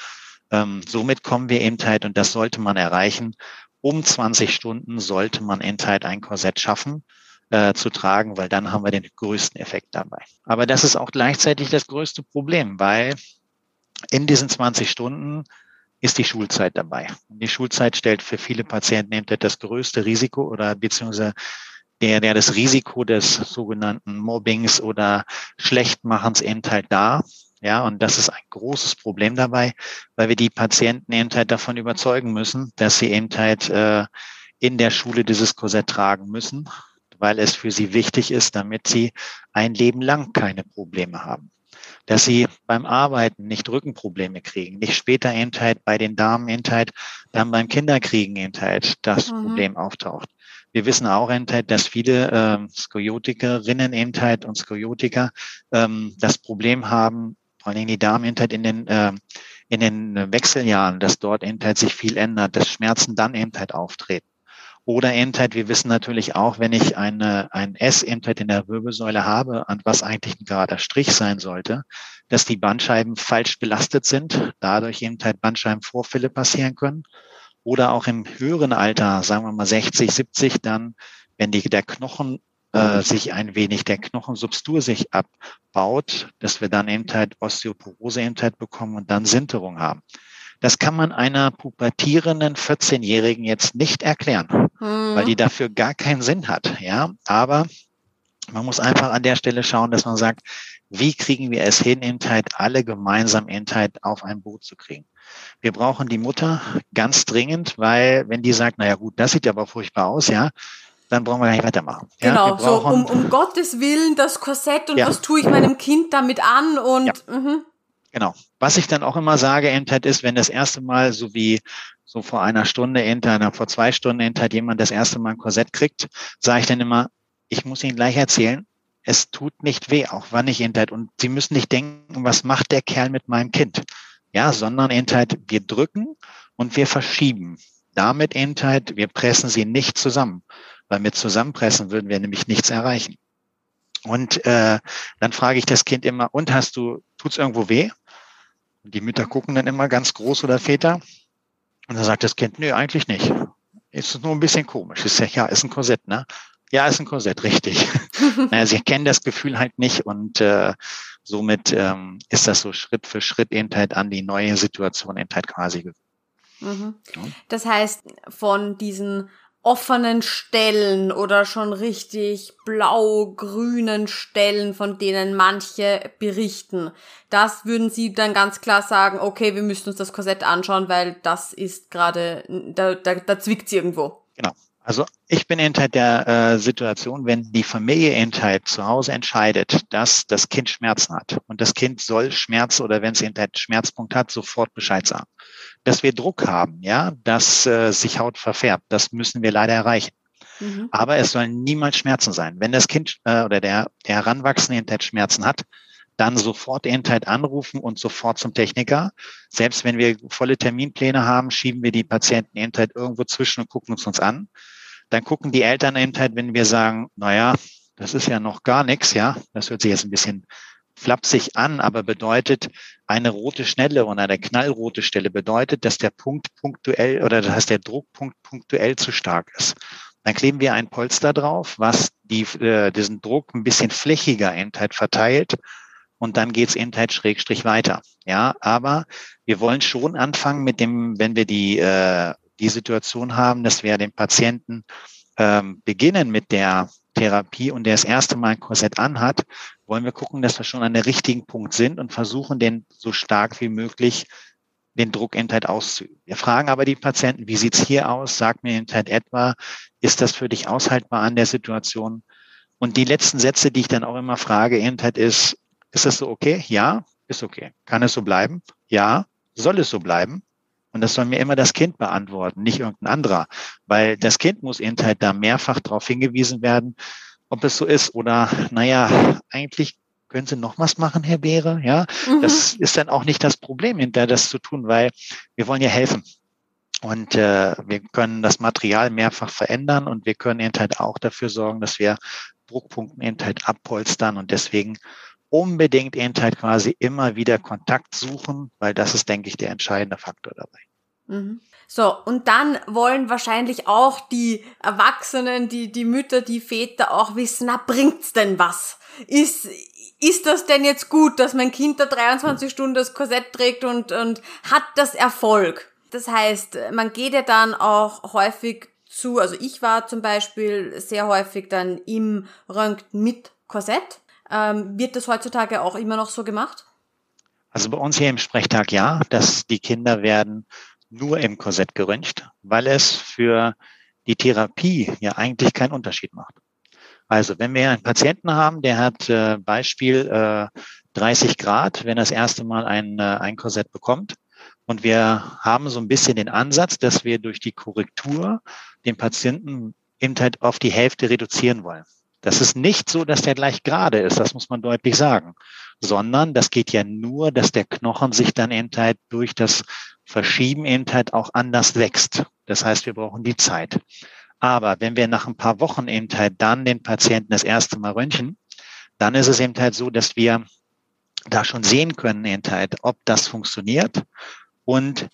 Ähm, somit kommen wir eben halt, und das sollte man erreichen, um 20 Stunden sollte man eben halt ein Korsett schaffen äh, zu tragen, weil dann haben wir den größten Effekt dabei. Aber das ist auch gleichzeitig das größte Problem, weil in diesen 20 Stunden ist die Schulzeit dabei. Und die Schulzeit stellt für viele Patienten eben das größte Risiko oder beziehungsweise der, der das Risiko des sogenannten Mobbings oder Schlechtmachens eben halt dar. Ja, und das ist ein großes Problem dabei, weil wir die Patienten eben halt davon überzeugen müssen, dass sie eben halt äh, in der Schule dieses Korsett tragen müssen, weil es für sie wichtig ist, damit sie ein Leben lang keine Probleme haben. Dass sie beim Arbeiten nicht Rückenprobleme kriegen, nicht später eben halt bei den Damen eben halt, dann beim Kinderkriegen eben halt das mhm. Problem auftaucht. Wir wissen auch eben halt, dass viele ähm, Skiotikerinnen eben halt und Skiotiker ähm, das Problem haben, vor Dingen die Damen eben halt in den äh, in den Wechseljahren, dass dort eben halt sich viel ändert, dass Schmerzen dann eben halt auftreten. Oder halt, wir wissen natürlich auch, wenn ich eine, ein S eben halt in der Wirbelsäule habe, an was eigentlich ein gerader Strich sein sollte, dass die Bandscheiben falsch belastet sind, dadurch eben Bandscheibenvorfälle passieren können. Oder auch im höheren Alter, sagen wir mal 60, 70, dann, wenn die, der Knochen äh, sich ein wenig, der Knochensubstur sich abbaut, dass wir dann eben halt Osteoporose eben halt bekommen und dann Sinterung haben. Das kann man einer pubertierenden 14-Jährigen jetzt nicht erklären, mhm. weil die dafür gar keinen Sinn hat. Ja, aber man muss einfach an der Stelle schauen, dass man sagt, wie kriegen wir es hin, Intheit alle gemeinsam Intheit auf ein Boot zu kriegen? Wir brauchen die Mutter ganz dringend, weil wenn die sagt, naja gut, das sieht ja aber furchtbar aus, ja, dann brauchen wir gar nicht weitermachen. Genau, ja, so um, um Gottes Willen das Korsett und ja. was tue ich meinem Kind damit an und ja. Mhm. Genau. Was ich dann auch immer sage, Endheit ist, wenn das erste Mal, so wie so vor einer Stunde, Endheit, vor zwei Stunden Endheit jemand das erste Mal ein Korsett kriegt, sage ich dann immer, ich muss Ihnen gleich erzählen, es tut nicht weh, auch wann ich Endheit. Und Sie müssen nicht denken, was macht der Kerl mit meinem Kind? Ja, sondern Endheit, wir drücken und wir verschieben. Damit Endheit, wir pressen sie nicht zusammen, weil mit Zusammenpressen würden wir nämlich nichts erreichen. Und äh, dann frage ich das Kind immer, und hast du, tut's irgendwo weh? Die Mütter gucken dann immer ganz groß oder Väter. Und dann sagt das Kind, nö, eigentlich nicht. Ist nur ein bisschen komisch. Ich sage, ja, ist ein Korsett, ne? Ja, ist ein Korsett, richtig. naja, sie kennen das Gefühl halt nicht und äh, somit ähm, ist das so Schritt für Schritt eben halt an die neue Situation eben halt quasi. Mhm. Das heißt, von diesen offenen Stellen oder schon richtig blau-grünen Stellen, von denen manche berichten. Das würden Sie dann ganz klar sagen, okay, wir müssen uns das Korsett anschauen, weil das ist gerade, da, da, da zwickt irgendwo. Genau. Also ich bin hinter der äh, Situation, wenn die Familie hinter zu Hause entscheidet, dass das Kind Schmerzen hat und das Kind soll Schmerz oder wenn es hinter Schmerzpunkt hat, sofort Bescheid sagen dass wir Druck haben, ja, dass äh, sich Haut verfärbt. Das müssen wir leider erreichen. Mhm. Aber es sollen niemals Schmerzen sein. Wenn das Kind äh, oder der, der Heranwachsende Entheit Schmerzen hat, dann sofort Entheit anrufen und sofort zum Techniker. Selbst wenn wir volle Terminpläne haben, schieben wir die Patienten Entheit irgendwo zwischen und gucken uns uns an. Dann gucken die Eltern Entheit, wenn wir sagen, naja, das ist ja noch gar nichts, ja, das hört sich jetzt ein bisschen flapsig an, aber bedeutet, eine rote Schnelle und eine knallrote Stelle bedeutet, dass der Punkt punktuell oder das heißt der Druckpunkt punktuell zu stark ist. Dann kleben wir ein Polster drauf, was die, äh, diesen Druck ein bisschen flächiger Endheit verteilt und dann geht's Endheit schrägstrich weiter. Ja, aber wir wollen schon anfangen mit dem, wenn wir die, äh, die Situation haben, dass wir den Patienten ähm, beginnen mit der Therapie und der das erste Mal ein Korsett anhat, wollen wir gucken, dass wir schon an der richtigen Punkt sind und versuchen, den so stark wie möglich den Druckentheit auszuüben. Wir fragen aber die Patienten, wie sieht's hier aus? Sag mir Entheit etwa, ist das für dich aushaltbar an der Situation? Und die letzten Sätze, die ich dann auch immer frage, Entheit ist, ist das so okay? Ja, ist okay. Kann es so bleiben? Ja. Soll es so bleiben? Und das soll mir immer das Kind beantworten, nicht irgendein anderer. Weil das Kind muss eben halt da mehrfach darauf hingewiesen werden, ob es so ist oder, naja, eigentlich können Sie noch was machen, Herr Beere? Ja, mhm. das ist dann auch nicht das Problem, hinter das zu tun, weil wir wollen ja helfen. Und äh, wir können das Material mehrfach verändern und wir können eben halt auch dafür sorgen, dass wir Druckpunkten eben halt abpolstern und deswegen unbedingt eben halt quasi immer wieder Kontakt suchen, weil das ist, denke ich, der entscheidende Faktor dabei. Mhm. So, und dann wollen wahrscheinlich auch die Erwachsenen, die, die Mütter, die Väter auch wissen, na, bringt's denn was? Ist, ist das denn jetzt gut, dass mein Kind da 23 Stunden das Korsett trägt und, und hat das Erfolg? Das heißt, man geht ja dann auch häufig zu, also ich war zum Beispiel sehr häufig dann im Röntgen mit Korsett. Ähm, wird das heutzutage auch immer noch so gemacht? Also bei uns hier im Sprechtag ja, dass die Kinder werden nur im Korsett geröntgt, weil es für die Therapie ja eigentlich keinen Unterschied macht. Also wenn wir einen Patienten haben, der hat äh, Beispiel äh, 30 Grad, wenn er das erste Mal ein, äh, ein Korsett bekommt, und wir haben so ein bisschen den Ansatz, dass wir durch die Korrektur den Patienten eben halt auf die Hälfte reduzieren wollen. Das ist nicht so, dass der gleich gerade ist, das muss man deutlich sagen, sondern das geht ja nur, dass der Knochen sich dann eben halt durch das Verschieben eben halt auch anders wächst. Das heißt, wir brauchen die Zeit. Aber wenn wir nach ein paar Wochen eben halt dann den Patienten das erste Mal röntgen, dann ist es eben halt so, dass wir da schon sehen können eben halt, ob das funktioniert und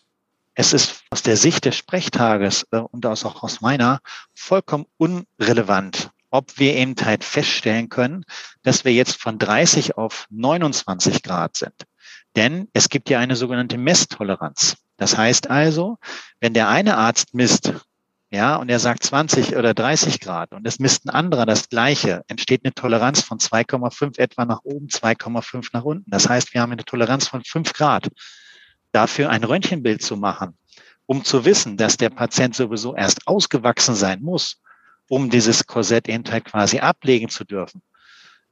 es ist aus der Sicht des Sprechtages äh, und auch aus meiner vollkommen unrelevant, ob wir eben halt feststellen können, dass wir jetzt von 30 auf 29 Grad sind. Denn es gibt ja eine sogenannte Messtoleranz. Das heißt also, wenn der eine Arzt misst, ja, und er sagt 20 oder 30 Grad und es misst ein anderer das gleiche, entsteht eine Toleranz von 2,5 etwa nach oben, 2,5 nach unten. Das heißt, wir haben eine Toleranz von 5 Grad dafür ein Röntgenbild zu machen, um zu wissen, dass der Patient sowieso erst ausgewachsen sein muss, um dieses Korsett eben halt quasi ablegen zu dürfen.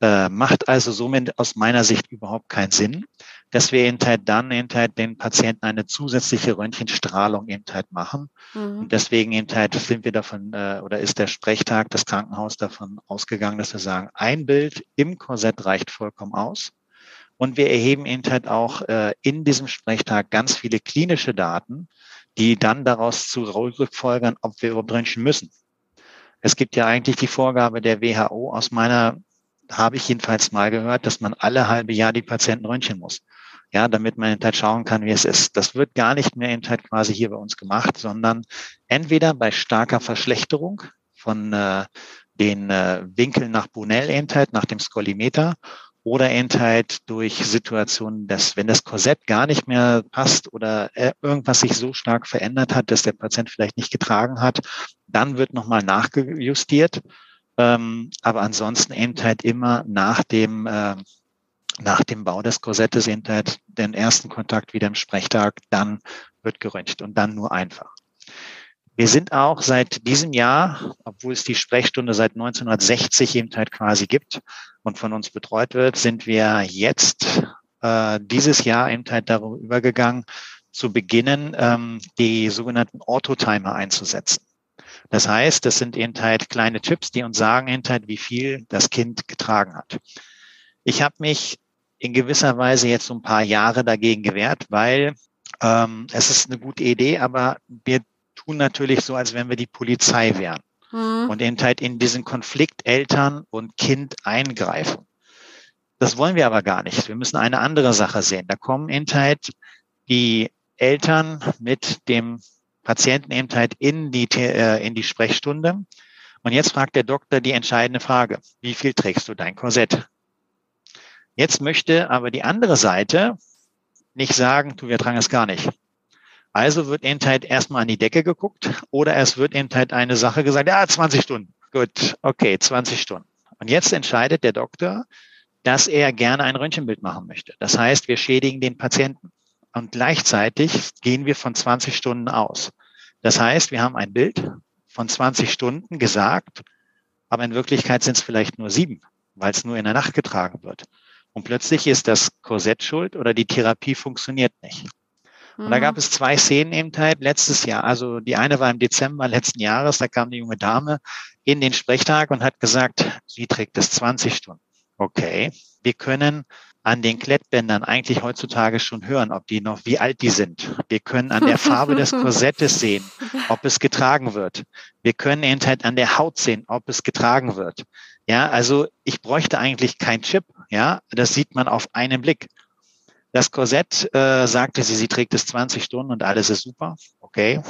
Äh, macht also somit aus meiner Sicht überhaupt keinen Sinn, dass wir eben halt dann eben halt den Patienten eine zusätzliche Röntgenstrahlung eben halt machen. Mhm. Und deswegen eben halt sind wir davon, äh, oder ist der Sprechtag, das Krankenhaus davon ausgegangen, dass wir sagen, ein Bild im Korsett reicht vollkommen aus. Und wir erheben eben halt auch äh, in diesem Sprechtag ganz viele klinische Daten, die dann daraus zu rückfolgern, ob wir überhaupt röntgen müssen. Es gibt ja eigentlich die Vorgabe der WHO, aus meiner habe ich jedenfalls mal gehört, dass man alle halbe Jahr die Patienten röntgen muss. Ja, damit man halt schauen kann, wie es ist. Das wird gar nicht mehr eben halt quasi hier bei uns gemacht, sondern entweder bei starker Verschlechterung von äh, den äh, Winkeln nach halt, nach dem Skolimeter oder halt durch Situationen, dass wenn das Korsett gar nicht mehr passt oder äh, irgendwas sich so stark verändert hat, dass der Patient vielleicht nicht getragen hat, dann wird nochmal nachgejustiert. Ähm, aber ansonsten halt immer nach dem, äh, nach dem Bau des Korsettes halt den ersten Kontakt wieder im Sprechtag, dann wird geröntgt und dann nur einfach. Wir sind auch seit diesem Jahr, obwohl es die Sprechstunde seit 1960 eben halt quasi gibt und von uns betreut wird, sind wir jetzt äh, dieses Jahr eben halt darüber übergegangen, zu beginnen, ähm, die sogenannten Autotimer einzusetzen. Das heißt, das sind eben halt kleine Chips, die uns sagen eben halt, wie viel das Kind getragen hat. Ich habe mich in gewisser Weise jetzt so ein paar Jahre dagegen gewehrt, weil ähm, es ist eine gute Idee, aber wir tun natürlich so, als wenn wir die Polizei wären mhm. und eben halt in diesen Konflikt Eltern und Kind eingreifen. Das wollen wir aber gar nicht. Wir müssen eine andere Sache sehen. Da kommen eben halt die Eltern mit dem Patienten eben halt in die, äh, in die Sprechstunde. Und jetzt fragt der Doktor die entscheidende Frage. Wie viel trägst du dein Korsett? Jetzt möchte aber die andere Seite nicht sagen, du, wir tragen es gar nicht. Also wird eben halt erstmal an die Decke geguckt oder es wird eben halt eine Sache gesagt, ja, 20 Stunden. Gut, okay, 20 Stunden. Und jetzt entscheidet der Doktor, dass er gerne ein Röntgenbild machen möchte. Das heißt, wir schädigen den Patienten. Und gleichzeitig gehen wir von 20 Stunden aus. Das heißt, wir haben ein Bild von 20 Stunden gesagt, aber in Wirklichkeit sind es vielleicht nur sieben, weil es nur in der Nacht getragen wird. Und plötzlich ist das Korsett schuld oder die Therapie funktioniert nicht. Und da gab mhm. es zwei Szenen eben halt letztes Jahr. Also die eine war im Dezember letzten Jahres, da kam die junge Dame in den Sprechtag und hat gesagt, sie trägt es 20 Stunden. Okay, wir können an den Klettbändern eigentlich heutzutage schon hören, ob die noch, wie alt die sind. Wir können an der Farbe des Korsettes sehen, ob es getragen wird. Wir können eben halt an der Haut sehen, ob es getragen wird. Ja, also ich bräuchte eigentlich kein Chip. Ja, das sieht man auf einen Blick. Das Korsett äh, sagte sie, sie trägt es 20 Stunden und alles ist super. Okay.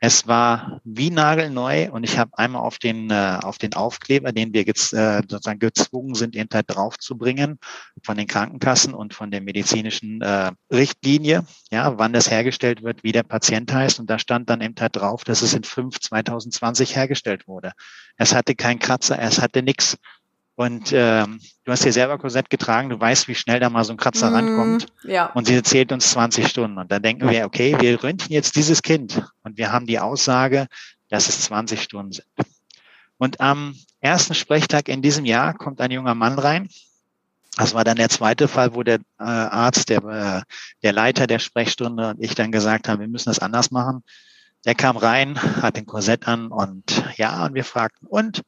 Es war wie nagelneu und ich habe einmal auf den, äh, auf den Aufkleber, den wir jetzt äh, sozusagen gezwungen sind, eben halt draufzubringen, von den Krankenkassen und von der medizinischen äh, Richtlinie, ja, wann das hergestellt wird, wie der Patient heißt. Und da stand dann eben halt drauf, dass es in 5 2020 hergestellt wurde. Es hatte keinen Kratzer, es hatte nichts. Und ähm, du hast ja selber Korsett getragen, du weißt, wie schnell da mal so ein Kratzer mm, rankommt. Ja. Und sie erzählt uns 20 Stunden. Und dann denken wir, okay, wir röntgen jetzt dieses Kind und wir haben die Aussage, dass es 20 Stunden sind. Und am ersten Sprechtag in diesem Jahr kommt ein junger Mann rein. Das war dann der zweite Fall, wo der äh, Arzt, der, äh, der Leiter der Sprechstunde und ich dann gesagt haben, wir müssen das anders machen. Der kam rein, hat den Korsett an und ja, und wir fragten, und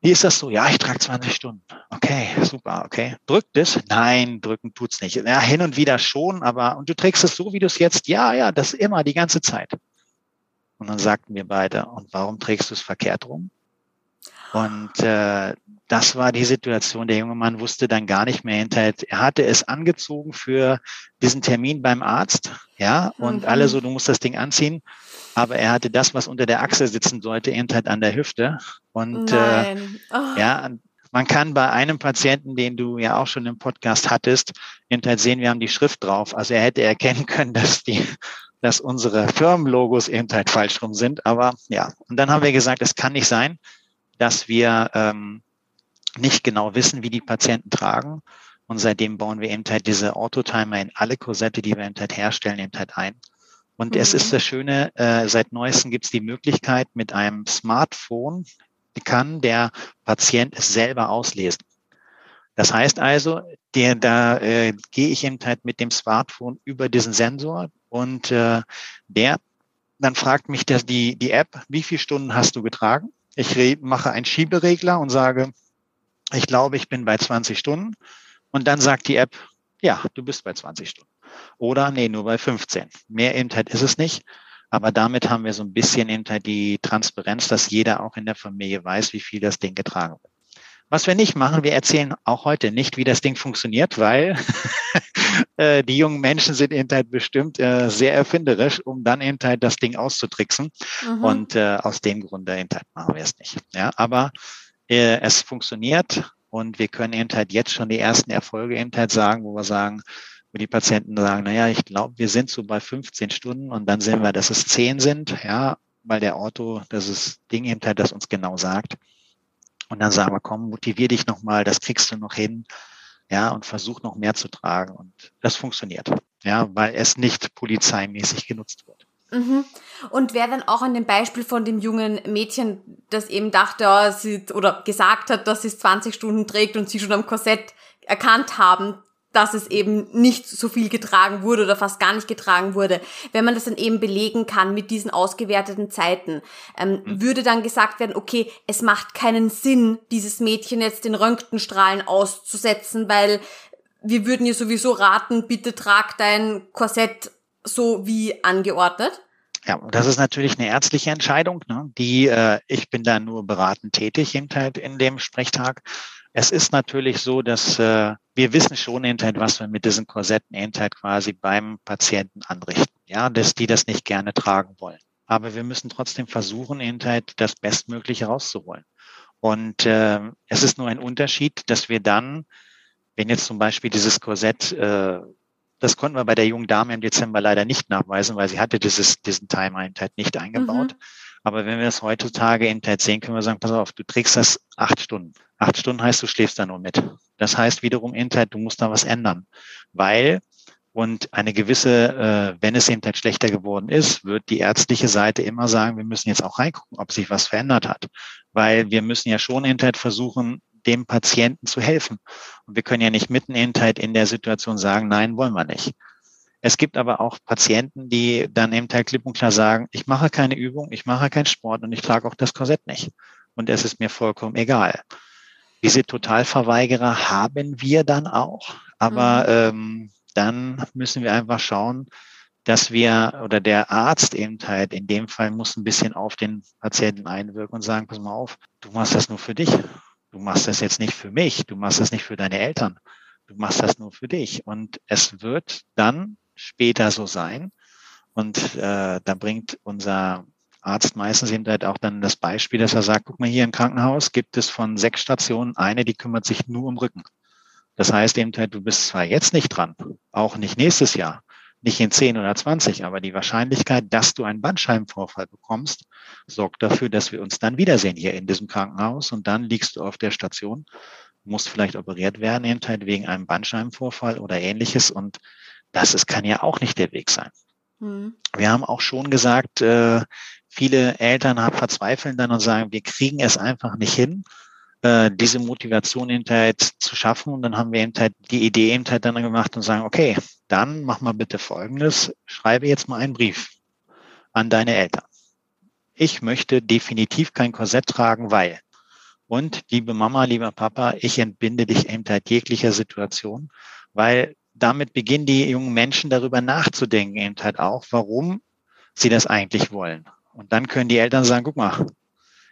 wie ist das so? Ja, ich trage 20 Stunden. Okay, super, okay. Drückt es? Nein, drücken tut's nicht. Ja, hin und wieder schon, aber und du trägst es so, wie du es jetzt? Ja, ja, das immer, die ganze Zeit. Und dann sagten wir beide, und warum trägst du es verkehrt rum? Und äh, das war die Situation. Der junge Mann wusste dann gar nicht mehr hinterher. Er hatte es angezogen für diesen Termin beim Arzt, ja, und mhm. alle so, du musst das Ding anziehen aber er hatte das, was unter der Achse sitzen sollte, eben halt an der Hüfte. Und äh, oh. ja, man kann bei einem Patienten, den du ja auch schon im Podcast hattest, eben halt sehen, wir haben die Schrift drauf. Also er hätte erkennen können, dass die, dass unsere Firmenlogos eben halt falsch rum sind. Aber ja, und dann haben wir gesagt, es kann nicht sein, dass wir ähm, nicht genau wissen, wie die Patienten tragen. Und seitdem bauen wir eben halt diese Autotimer in alle Korsette, die wir eben halt herstellen, eben halt ein. Und mhm. es ist mhm. das Schöne, äh, seit neuestem gibt es die Möglichkeit, mit einem Smartphone kann der Patient es selber auslesen. Das heißt also, der, da äh, gehe ich eben halt mit dem Smartphone über diesen Sensor und äh, der dann fragt mich der, die, die App, wie viele Stunden hast du getragen? Ich mache einen Schieberegler und sage, ich glaube, ich bin bei 20 Stunden. Und dann sagt die App, ja, du bist bei 20 Stunden. Oder nee, nur bei 15. Mehr Intheit ist es nicht. Aber damit haben wir so ein bisschen eben die Transparenz, dass jeder auch in der Familie weiß, wie viel das Ding getragen wird. Was wir nicht machen, wir erzählen auch heute nicht, wie das Ding funktioniert, weil äh, die jungen Menschen sind eben halt bestimmt äh, sehr erfinderisch, um dann eben halt das Ding auszutricksen. Mhm. Und äh, aus dem Grunde eben halt machen wir es nicht. Ja, aber äh, es funktioniert und wir können eben halt jetzt schon die ersten Erfolge eben halt sagen, wo wir sagen, wo die Patienten sagen, naja, ich glaube, wir sind so bei 15 Stunden und dann sehen wir, dass es 10 sind, ja, weil der Auto, das ist Ding eben halt, das uns genau sagt. Und dann sagen wir, komm, motivier dich nochmal, das kriegst du noch hin, ja, und versuch noch mehr zu tragen. Und das funktioniert, ja, weil es nicht polizeimäßig genutzt wird. Mhm. Und wer dann auch an dem Beispiel von dem jungen Mädchen, das eben dachte, ja, sie, oder gesagt hat, dass sie es 20 Stunden trägt und sie schon am Korsett erkannt haben, dass es eben nicht so viel getragen wurde oder fast gar nicht getragen wurde. Wenn man das dann eben belegen kann mit diesen ausgewerteten Zeiten, ähm, mhm. würde dann gesagt werden, okay, es macht keinen Sinn, dieses Mädchen jetzt den Röntgenstrahlen auszusetzen, weil wir würden ihr sowieso raten, bitte trag dein Korsett so wie angeordnet. Ja, das ist natürlich eine ärztliche Entscheidung. Ne? Die, äh, ich bin da nur beratend tätig in, in dem Sprechtag. Es ist natürlich so, dass äh, wir wissen schon hinterher, was wir mit diesen Korsetten hinterher quasi beim Patienten anrichten. Ja, dass die das nicht gerne tragen wollen. Aber wir müssen trotzdem versuchen, hinterher das Bestmögliche rauszuholen. Und äh, es ist nur ein Unterschied, dass wir dann, wenn jetzt zum Beispiel dieses Korsett, äh, das konnten wir bei der jungen Dame im Dezember leider nicht nachweisen, weil sie hatte dieses, diesen Timer halt nicht eingebaut. Mhm. Aber wenn wir das heutzutage in Zeit sehen, können wir sagen, pass auf, du trägst das acht Stunden. Acht Stunden heißt, du schläfst da nur mit. Das heißt wiederum Internet, du musst da was ändern. Weil, und eine gewisse, äh, wenn es eben halt schlechter geworden ist, wird die ärztliche Seite immer sagen, wir müssen jetzt auch reingucken, ob sich was verändert hat. Weil wir müssen ja schon Internet versuchen, dem Patienten zu helfen. Und wir können ja nicht mitten Internet in der Situation sagen, nein, wollen wir nicht. Es gibt aber auch Patienten, die dann eben halt klipp und klar sagen, ich mache keine Übung, ich mache keinen Sport und ich trage auch das Korsett nicht. Und es ist mir vollkommen egal. Diese Totalverweigerer haben wir dann auch, aber mhm. ähm, dann müssen wir einfach schauen, dass wir oder der Arzt eben halt in dem Fall muss ein bisschen auf den Patienten einwirken und sagen, pass mal auf, du machst das nur für dich. Du machst das jetzt nicht für mich, du machst das nicht für deine Eltern, du machst das nur für dich. Und es wird dann später so sein. Und äh, da bringt unser Arzt meistens eben halt auch dann das Beispiel, dass er sagt, guck mal, hier im Krankenhaus gibt es von sechs Stationen eine, die kümmert sich nur um Rücken. Das heißt eben halt, du bist zwar jetzt nicht dran, auch nicht nächstes Jahr, nicht in 10 oder 20, aber die Wahrscheinlichkeit, dass du einen Bandscheibenvorfall bekommst, sorgt dafür, dass wir uns dann wiedersehen hier in diesem Krankenhaus und dann liegst du auf der Station, musst vielleicht operiert werden, eben halt wegen einem Bandscheibenvorfall oder ähnliches und das ist, kann ja auch nicht der Weg sein. Mhm. Wir haben auch schon gesagt, äh, viele Eltern verzweifeln dann und sagen, wir kriegen es einfach nicht hin, äh, diese Motivation hinterher zu schaffen. Und dann haben wir eben halt die Idee eben halt dann gemacht und sagen, okay, dann mach mal bitte Folgendes, schreibe jetzt mal einen Brief an deine Eltern. Ich möchte definitiv kein Korsett tragen, weil. Und liebe Mama, lieber Papa, ich entbinde dich eben halt jeglicher Situation, weil damit beginnen die jungen Menschen darüber nachzudenken, eben halt auch, warum sie das eigentlich wollen. Und dann können die Eltern sagen, guck mal,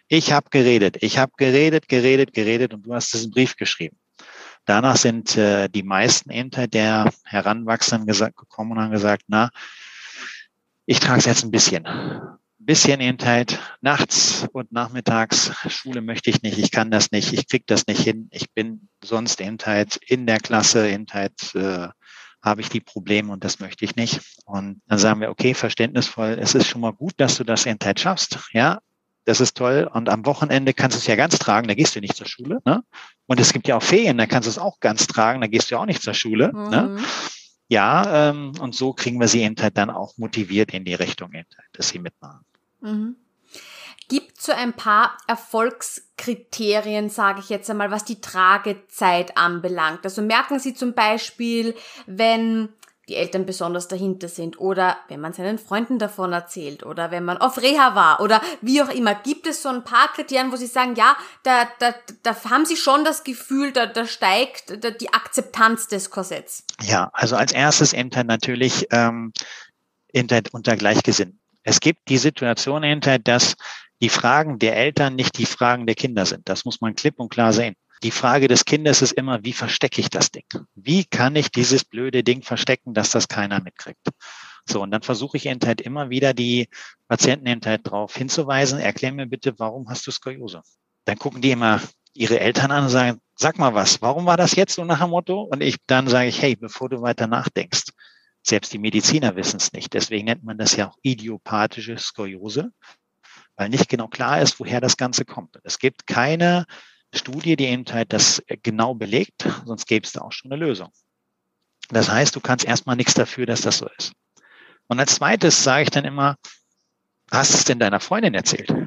ich habe geredet, ich habe geredet, geredet, geredet und du hast diesen Brief geschrieben. Danach sind äh, die meisten Ämter der Heranwachsenden gesagt, gekommen und haben gesagt, na, ich trage es jetzt ein bisschen. Ein bisschen Ähnlichkeit nachts und nachmittags. Schule möchte ich nicht, ich kann das nicht, ich krieg das nicht hin. Ich bin sonst Ähnlichkeit in der Klasse, Ähnlichkeit äh, habe ich die Probleme und das möchte ich nicht. Und dann sagen wir, okay, verständnisvoll, es ist schon mal gut, dass du das Ähnlichkeit schaffst. Ja, das ist toll. Und am Wochenende kannst du es ja ganz tragen, da gehst du nicht zur Schule. Ne? Und es gibt ja auch Ferien, da kannst du es auch ganz tragen, da gehst du ja auch nicht zur Schule. Ne? Mhm. Ne? Ja, ähm, und so kriegen wir sie eben halt dann auch motiviert in die Richtung, eben halt, dass sie mitmachen. Mhm. Gibt so ein paar Erfolgskriterien, sage ich jetzt einmal, was die Tragezeit anbelangt. Also merken Sie zum Beispiel, wenn die Eltern besonders dahinter sind oder wenn man seinen Freunden davon erzählt oder wenn man auf Reha war oder wie auch immer. Gibt es so ein paar Kriterien, wo Sie sagen, ja, da, da, da haben Sie schon das Gefühl, da, da steigt da die Akzeptanz des Korsetts? Ja, also als erstes Ämter natürlich ähm, unter Gleichgesinnten. Es gibt die Situation hinter, dass die Fragen der Eltern nicht die Fragen der Kinder sind. Das muss man klipp und klar sehen. Die Frage des Kindes ist immer, wie verstecke ich das Ding? Wie kann ich dieses blöde Ding verstecken, dass das keiner mitkriegt? So, und dann versuche ich eben halt immer wieder die Patienten eben halt darauf hinzuweisen, erklär mir bitte, warum hast du Skoliose? Dann gucken die immer ihre Eltern an und sagen, sag mal was, warum war das jetzt so nach dem Motto? Und ich, dann sage ich, hey, bevor du weiter nachdenkst, selbst die Mediziner wissen es nicht. Deswegen nennt man das ja auch idiopathische Skoliose, weil nicht genau klar ist, woher das Ganze kommt. Es gibt keine Studie, die eben halt das genau belegt, sonst gäbe es da auch schon eine Lösung. Das heißt, du kannst erstmal nichts dafür, dass das so ist. Und als zweites sage ich dann immer, hast du es denn deiner Freundin erzählt? Äh,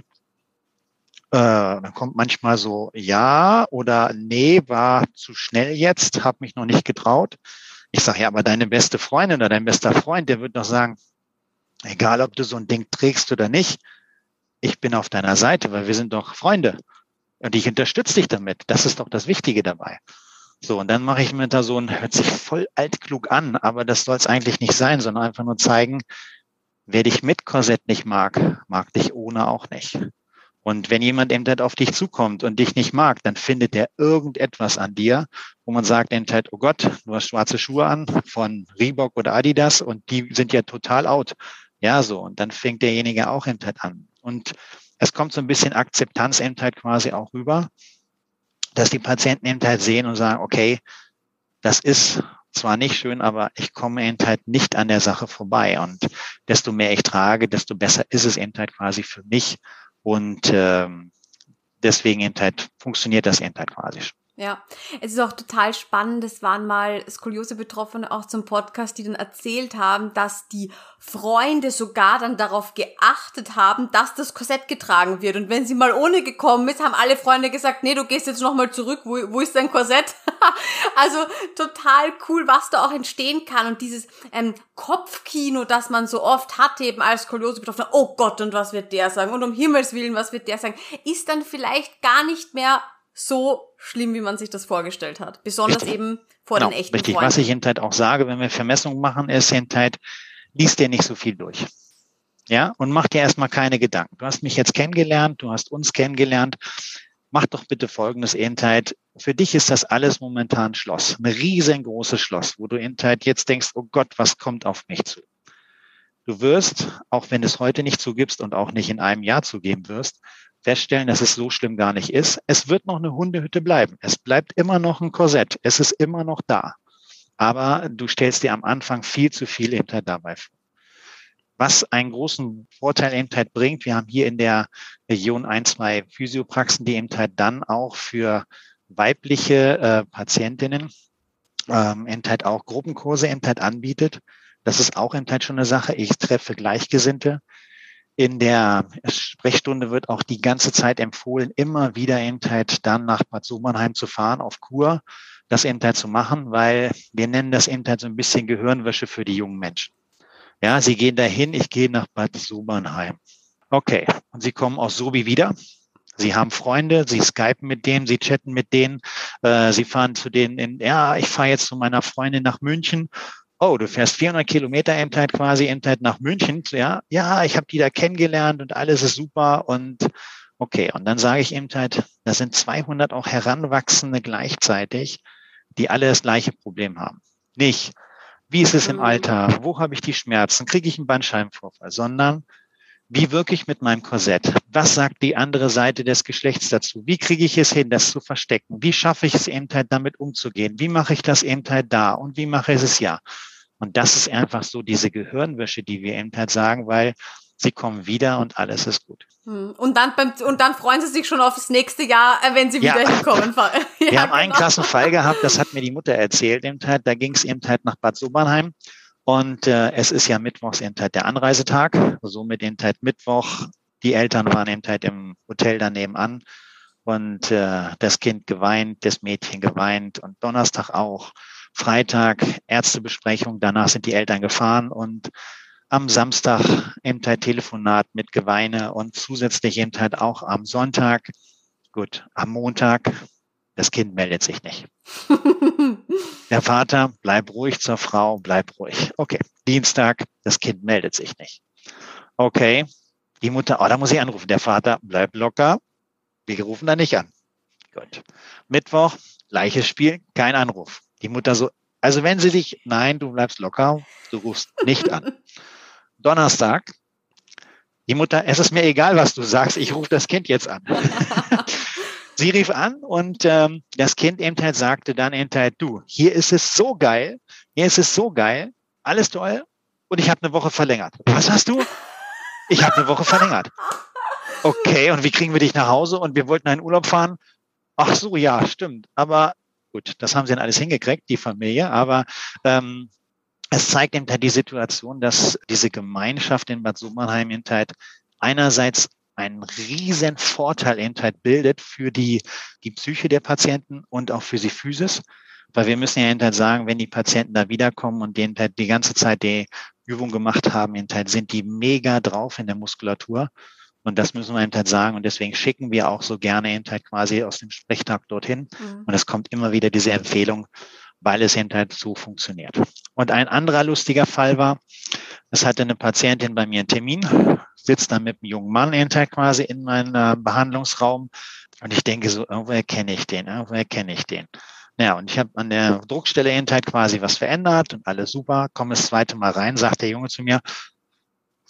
dann kommt manchmal so, ja oder nee, war zu schnell jetzt, habe mich noch nicht getraut. Ich sage, ja, aber deine beste Freundin oder dein bester Freund, der wird doch sagen, egal ob du so ein Ding trägst oder nicht, ich bin auf deiner Seite, weil wir sind doch Freunde. Und ich unterstütze dich damit. Das ist doch das Wichtige dabei. So, und dann mache ich mir da so ein, hört sich voll altklug an, aber das soll es eigentlich nicht sein, sondern einfach nur zeigen, wer dich mit Korsett nicht mag, mag dich ohne auch nicht. Und wenn jemand eben halt auf dich zukommt und dich nicht mag, dann findet er irgendetwas an dir, wo man sagt eben halt, oh Gott, du hast schwarze Schuhe an von Reebok oder Adidas und die sind ja total out. Ja, so. Und dann fängt derjenige auch eben halt an. Und es kommt so ein bisschen Akzeptanz eben halt quasi auch rüber, dass die Patienten eben halt sehen und sagen, okay, das ist zwar nicht schön, aber ich komme eben halt nicht an der Sache vorbei. Und desto mehr ich trage, desto besser ist es eben halt quasi für mich. Und ähm, deswegen eben halt funktioniert das eben halt quasi schon. Ja, es ist auch total spannend. Es waren mal Skoliose-Betroffene auch zum Podcast, die dann erzählt haben, dass die Freunde sogar dann darauf geachtet haben, dass das Korsett getragen wird. Und wenn sie mal ohne gekommen ist, haben alle Freunde gesagt, nee, du gehst jetzt nochmal zurück, wo, wo ist dein Korsett? also total cool, was da auch entstehen kann. Und dieses ähm, Kopfkino, das man so oft hat, eben als Skoliose-Betroffener, oh Gott, und was wird der sagen? Und um Himmels Willen, was wird der sagen? Ist dann vielleicht gar nicht mehr so schlimm, wie man sich das vorgestellt hat. Besonders richtig. eben vor genau, den echten Richtig, Freunden. was ich in Zeit auch sage, wenn wir Vermessungen machen, ist in Zeit, liest dir nicht so viel durch. Ja, und mach dir erstmal keine Gedanken. Du hast mich jetzt kennengelernt, du hast uns kennengelernt. Mach doch bitte folgendes Entheit. Für dich ist das alles momentan Schloss. Ein riesengroßes Schloss, wo du Entheit jetzt denkst, oh Gott, was kommt auf mich zu? Du wirst, auch wenn es heute nicht zugibst und auch nicht in einem Jahr zugeben wirst, feststellen, dass es so schlimm gar nicht ist. Es wird noch eine Hundehütte bleiben. Es bleibt immer noch ein Korsett. Es ist immer noch da. Aber du stellst dir am Anfang viel zu viel eben dabei vor. Was einen großen Vorteil eben halt bringt, wir haben hier in der Region ein, zwei Physiopraxen, die eben halt dann auch für weibliche äh, Patientinnen ähm, eben halt auch Gruppenkurse eben halt anbietet. Das ist auch eben halt schon eine Sache. Ich treffe Gleichgesinnte. In der Sprechstunde wird auch die ganze Zeit empfohlen, immer wieder eben halt dann nach Bad Sobernheim zu fahren auf Kur, das eben halt zu machen, weil wir nennen das eben halt so ein bisschen Gehirnwäsche für die jungen Menschen. Ja, sie gehen dahin, ich gehe nach Bad Sobernheim. Okay, und sie kommen aus Sobi wieder. Sie haben Freunde, sie skypen mit denen, sie chatten mit denen, äh, sie fahren zu denen in, ja, ich fahre jetzt zu meiner Freundin nach München oh, du fährst 400 Kilometer eben halt quasi eben halt nach München, ja, ja, ich habe die da kennengelernt und alles ist super und okay, und dann sage ich eben halt, da sind 200 auch Heranwachsende gleichzeitig, die alle das gleiche Problem haben. Nicht, wie ist es im mhm. Alter, wo habe ich die Schmerzen, kriege ich einen Bandscheibenvorfall, sondern wie wirke ich mit meinem Korsett? Was sagt die andere Seite des Geschlechts dazu? Wie kriege ich es hin, das zu verstecken? Wie schaffe ich es eben halt damit umzugehen? Wie mache ich das eben halt da? Und wie mache ich es ja? Und das ist einfach so diese Gehirnwäsche, die wir eben halt sagen, weil sie kommen wieder und alles ist gut. Hm. Und dann, beim, und dann freuen sie sich schon auf das nächste Jahr, äh, wenn sie wieder ja. hinkommen. ja, wir haben genau. einen krassen Fall gehabt, das hat mir die Mutter erzählt, eben halt, da ging es eben halt nach Bad Sobernheim. Und äh, es ist ja mittwochs eben halt der Anreisetag, somit eben halt Mittwoch. Die Eltern waren eben halt im Hotel daneben an und äh, das Kind geweint, das Mädchen geweint und Donnerstag auch. Freitag Ärztebesprechung, danach sind die Eltern gefahren und am Samstag eben halt Telefonat mit Geweine und zusätzlich eben halt auch am Sonntag. Gut, am Montag, das Kind meldet sich nicht. Der Vater, bleib ruhig zur Frau, bleib ruhig. Okay, Dienstag, das Kind meldet sich nicht. Okay, die Mutter, oh, da muss ich anrufen. Der Vater, bleib locker. Wir rufen da nicht an. Gut. Mittwoch, gleiches Spiel, kein Anruf. Die Mutter so, also wenn sie dich, nein, du bleibst locker, du rufst nicht an. Donnerstag, die Mutter, es ist mir egal, was du sagst, ich rufe das Kind jetzt an. sie rief an und ähm, das Kind eben halt sagte dann eben halt, du, hier ist es so geil, hier ist es so geil, alles toll und ich habe eine Woche verlängert. Was hast du? Ich habe eine Woche verlängert. Okay, und wie kriegen wir dich nach Hause? Und wir wollten einen Urlaub fahren. Ach so, ja, stimmt. Aber Gut, das haben sie dann alles hingekriegt, die Familie, aber ähm, es zeigt eben halt die Situation, dass diese Gemeinschaft in Bad Sobernheim eben halt einerseits einen riesen Vorteil eben halt bildet für die, die Psyche der Patienten und auch für die Physis. Weil wir müssen ja eben halt sagen, wenn die Patienten da wiederkommen und denen halt die ganze Zeit die Übung gemacht haben, eben halt sind die mega drauf in der Muskulatur. Und das müssen wir eben halt sagen. Und deswegen schicken wir auch so gerne eben halt quasi aus dem Sprechtag dorthin. Mhm. Und es kommt immer wieder diese Empfehlung, weil es eben halt so funktioniert. Und ein anderer lustiger Fall war, es hatte eine Patientin bei mir einen Termin, sitzt dann mit einem jungen Mann eben halt quasi in meinem Behandlungsraum. Und ich denke so, irgendwo erkenne ich den, irgendwo erkenne ich den. Ja, und ich habe an der Druckstelle eben halt quasi was verändert und alles super. Komme das zweite Mal rein, sagt der Junge zu mir,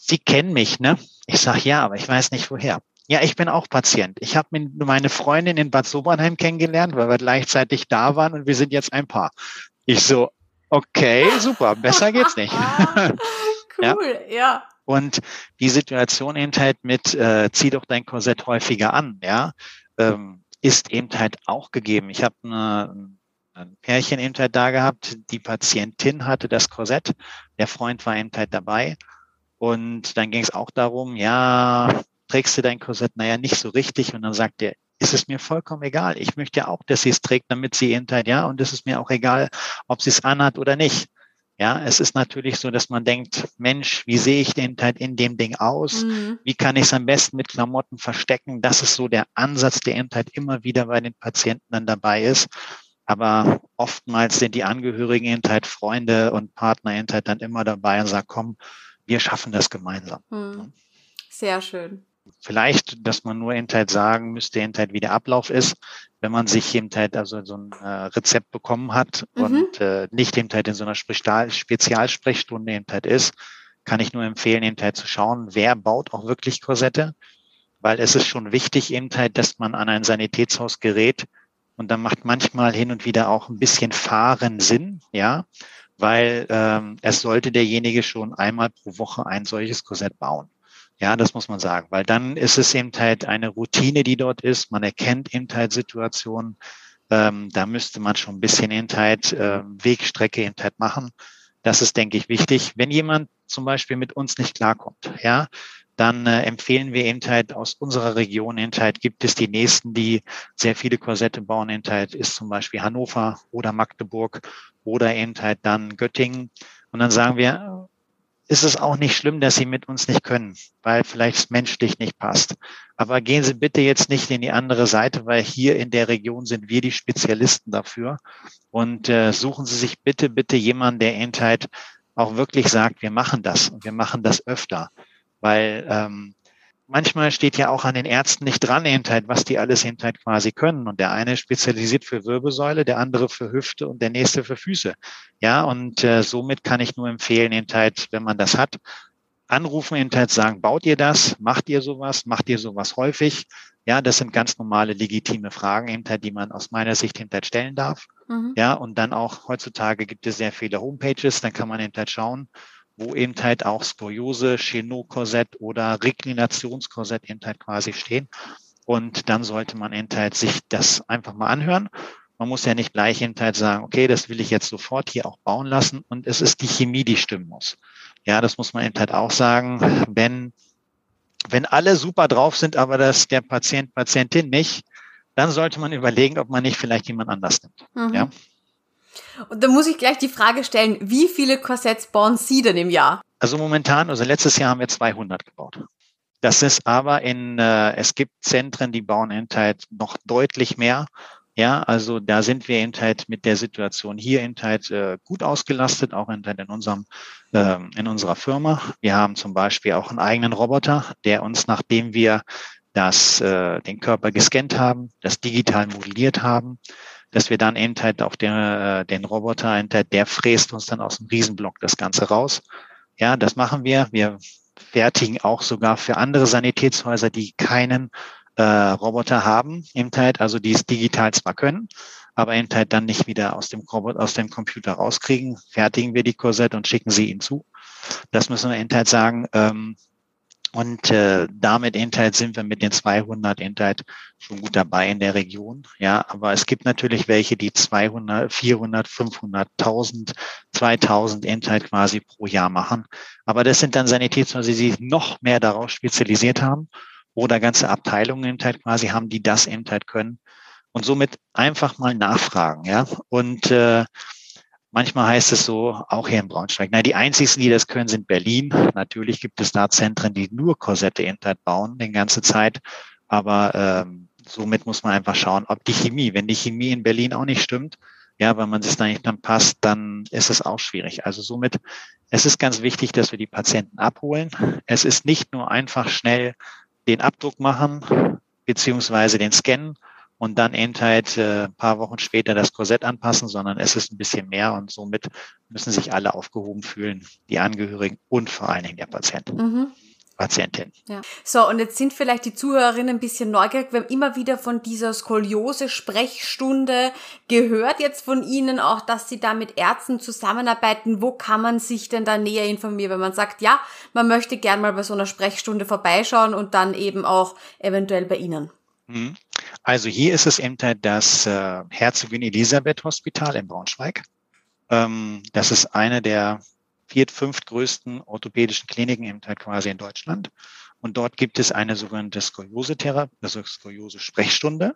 Sie kennen mich, ne? Ich sage, ja, aber ich weiß nicht woher. Ja, ich bin auch Patient. Ich habe meine Freundin in Bad Sobernheim kennengelernt, weil wir gleichzeitig da waren und wir sind jetzt ein Paar. Ich so, okay, super, besser geht's nicht. cool, ja. ja. Und die Situation eben halt mit, äh, zieh doch dein Korsett häufiger an, ja, ähm, ist eben halt auch gegeben. Ich habe ein Pärchen eben halt da gehabt, die Patientin hatte das Korsett, der Freund war eben halt dabei und dann ging es auch darum, ja, trägst du dein Korsett? Naja, nicht so richtig. Und dann sagt er, ist es mir vollkommen egal. Ich möchte ja auch, dass sie es trägt, damit sie eben halt, ja, und es ist mir auch egal, ob sie es anhat oder nicht. Ja, es ist natürlich so, dass man denkt, Mensch, wie sehe ich den halt in dem Ding aus? Mhm. Wie kann ich es am besten mit Klamotten verstecken? Das ist so der Ansatz, der eben halt immer wieder bei den Patienten dann dabei ist. Aber oftmals sind die Angehörigen eben halt Freunde und Partner eben halt dann immer dabei und sagen, komm, wir schaffen das gemeinsam. Hm. Sehr schön. Vielleicht, dass man nur halt sagen müsste, halt, wie der Ablauf ist, wenn man sich eben halt also so ein äh, Rezept bekommen hat mhm. und äh, nicht eben halt in so einer Spezialsprechstunde eben halt ist, kann ich nur empfehlen, eben halt zu schauen, wer baut auch wirklich Korsette, weil es ist schon wichtig eben halt, dass man an ein Sanitätshaus gerät und dann macht manchmal hin und wieder auch ein bisschen Fahren Sinn, ja, weil ähm, es sollte derjenige schon einmal pro Woche ein solches Korsett bauen. Ja, das muss man sagen, weil dann ist es eben halt eine Routine, die dort ist. Man erkennt eben halt Situationen. Ähm, da müsste man schon ein bisschen eben halt äh, Wegstrecke eben halt machen. Das ist, denke ich, wichtig. Wenn jemand zum Beispiel mit uns nicht klarkommt, ja, dann äh, empfehlen wir eben halt aus unserer Region eben halt gibt es die nächsten, die sehr viele Korsette bauen. Eben halt ist zum Beispiel Hannover oder Magdeburg oder eben halt dann Göttingen. Und dann sagen wir, ist es auch nicht schlimm, dass Sie mit uns nicht können, weil vielleicht es menschlich nicht passt. Aber gehen Sie bitte jetzt nicht in die andere Seite, weil hier in der Region sind wir die Spezialisten dafür. Und äh, suchen Sie sich bitte, bitte jemanden, der eben halt auch wirklich sagt, wir machen das und wir machen das öfter. Weil ähm, manchmal steht ja auch an den Ärzten nicht dran, eben halt, was die alles eben halt quasi können. Und der eine spezialisiert für Wirbelsäule, der andere für Hüfte und der nächste für Füße. Ja, und äh, somit kann ich nur empfehlen, eben halt, wenn man das hat, anrufen, eben halt sagen, baut ihr das? Macht ihr sowas? Macht ihr sowas häufig? Ja, das sind ganz normale, legitime Fragen, eben halt, die man aus meiner Sicht eben halt stellen darf. Mhm. Ja, und dann auch heutzutage gibt es sehr viele Homepages, dann kann man eben halt schauen, wo eben halt auch Skoliose, Chenot-Korsett oder Reklinationskorsett eben halt quasi stehen. Und dann sollte man eben halt sich das einfach mal anhören. Man muss ja nicht gleich eben halt sagen, okay, das will ich jetzt sofort hier auch bauen lassen. Und es ist die Chemie, die stimmen muss. Ja, das muss man eben halt auch sagen. Wenn, wenn alle super drauf sind, aber das der Patient, Patientin nicht, dann sollte man überlegen, ob man nicht vielleicht jemand anders nimmt. Mhm. Ja. Und da muss ich gleich die Frage stellen, wie viele Korsetts bauen Sie denn im Jahr? Also momentan, also letztes Jahr haben wir 200 gebaut. Das ist aber in, äh, es gibt Zentren, die bauen in halt noch deutlich mehr. Ja, also da sind wir in halt mit der Situation hier in halt äh, gut ausgelastet, auch in, halt in unserem äh, in unserer Firma. Wir haben zum Beispiel auch einen eigenen Roboter, der uns, nachdem wir das äh, den Körper gescannt haben, das digital modelliert haben, dass wir dann eben halt auch der, äh, den Roboter, hinter, der fräst uns dann aus dem Riesenblock das Ganze raus. Ja, das machen wir. Wir fertigen auch sogar für andere Sanitätshäuser, die keinen äh, Roboter haben, eben halt, also die es digital zwar können, aber eben halt dann nicht wieder aus dem, Robot, aus dem Computer rauskriegen, fertigen wir die Korsette und schicken sie ihnen zu. Das müssen wir eben halt sagen. Ähm, und äh, damit Intel sind wir mit den 200 Intel schon gut dabei in der Region. Ja, aber es gibt natürlich welche, die 200, 400, 500, 1000, 2000 Intel quasi pro Jahr machen. Aber das sind dann Sanitätshäuser, die sich noch mehr darauf spezialisiert haben oder ganze Abteilungen Intel quasi haben, die das Intel können. Und somit einfach mal nachfragen. Ja, und äh, Manchmal heißt es so, auch hier in Braunschweig, na, die einzigsten, die das können, sind Berlin. Natürlich gibt es da Zentren, die nur Korsette Internet bauen, die ganze Zeit. Aber ähm, somit muss man einfach schauen, ob die Chemie, wenn die Chemie in Berlin auch nicht stimmt, ja, wenn man sich da nicht dann passt, dann ist es auch schwierig. Also somit, es ist ganz wichtig, dass wir die Patienten abholen. Es ist nicht nur einfach schnell den Abdruck machen, beziehungsweise den Scannen, und dann eben halt äh, ein paar Wochen später das Korsett anpassen, sondern es ist ein bisschen mehr und somit müssen sich alle aufgehoben fühlen, die Angehörigen und vor allen Dingen der Patient. Mhm. Patientin. Ja. So, und jetzt sind vielleicht die Zuhörerinnen ein bisschen neugierig. Wir haben immer wieder von dieser Skoliose-Sprechstunde gehört, jetzt von Ihnen auch, dass Sie da mit Ärzten zusammenarbeiten. Wo kann man sich denn da näher informieren, wenn man sagt, ja, man möchte gern mal bei so einer Sprechstunde vorbeischauen und dann eben auch eventuell bei Ihnen? Mhm. Also hier ist es eben das äh, Herzogin Elisabeth Hospital in Braunschweig. Ähm, das ist eine der viert, fünft größten orthopädischen Kliniken eben halt quasi in Deutschland. Und dort gibt es eine sogenannte Skoliose-Therapie, also Skoliose-Sprechstunde.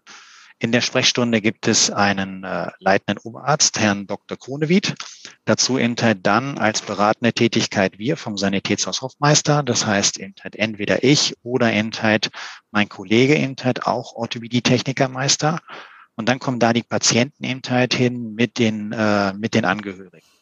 In der Sprechstunde gibt es einen äh, leitenden Oberarzt, Herrn Dr. Kronewied. Dazu eben halt dann als beratende Tätigkeit wir vom Sanitätshaus Hofmeister. Das heißt eben halt entweder ich oder eben halt mein Kollege eben halt auch Orthopädie-Technikermeister. Und dann kommen da die Patienten eben halt hin mit den, äh, mit den Angehörigen.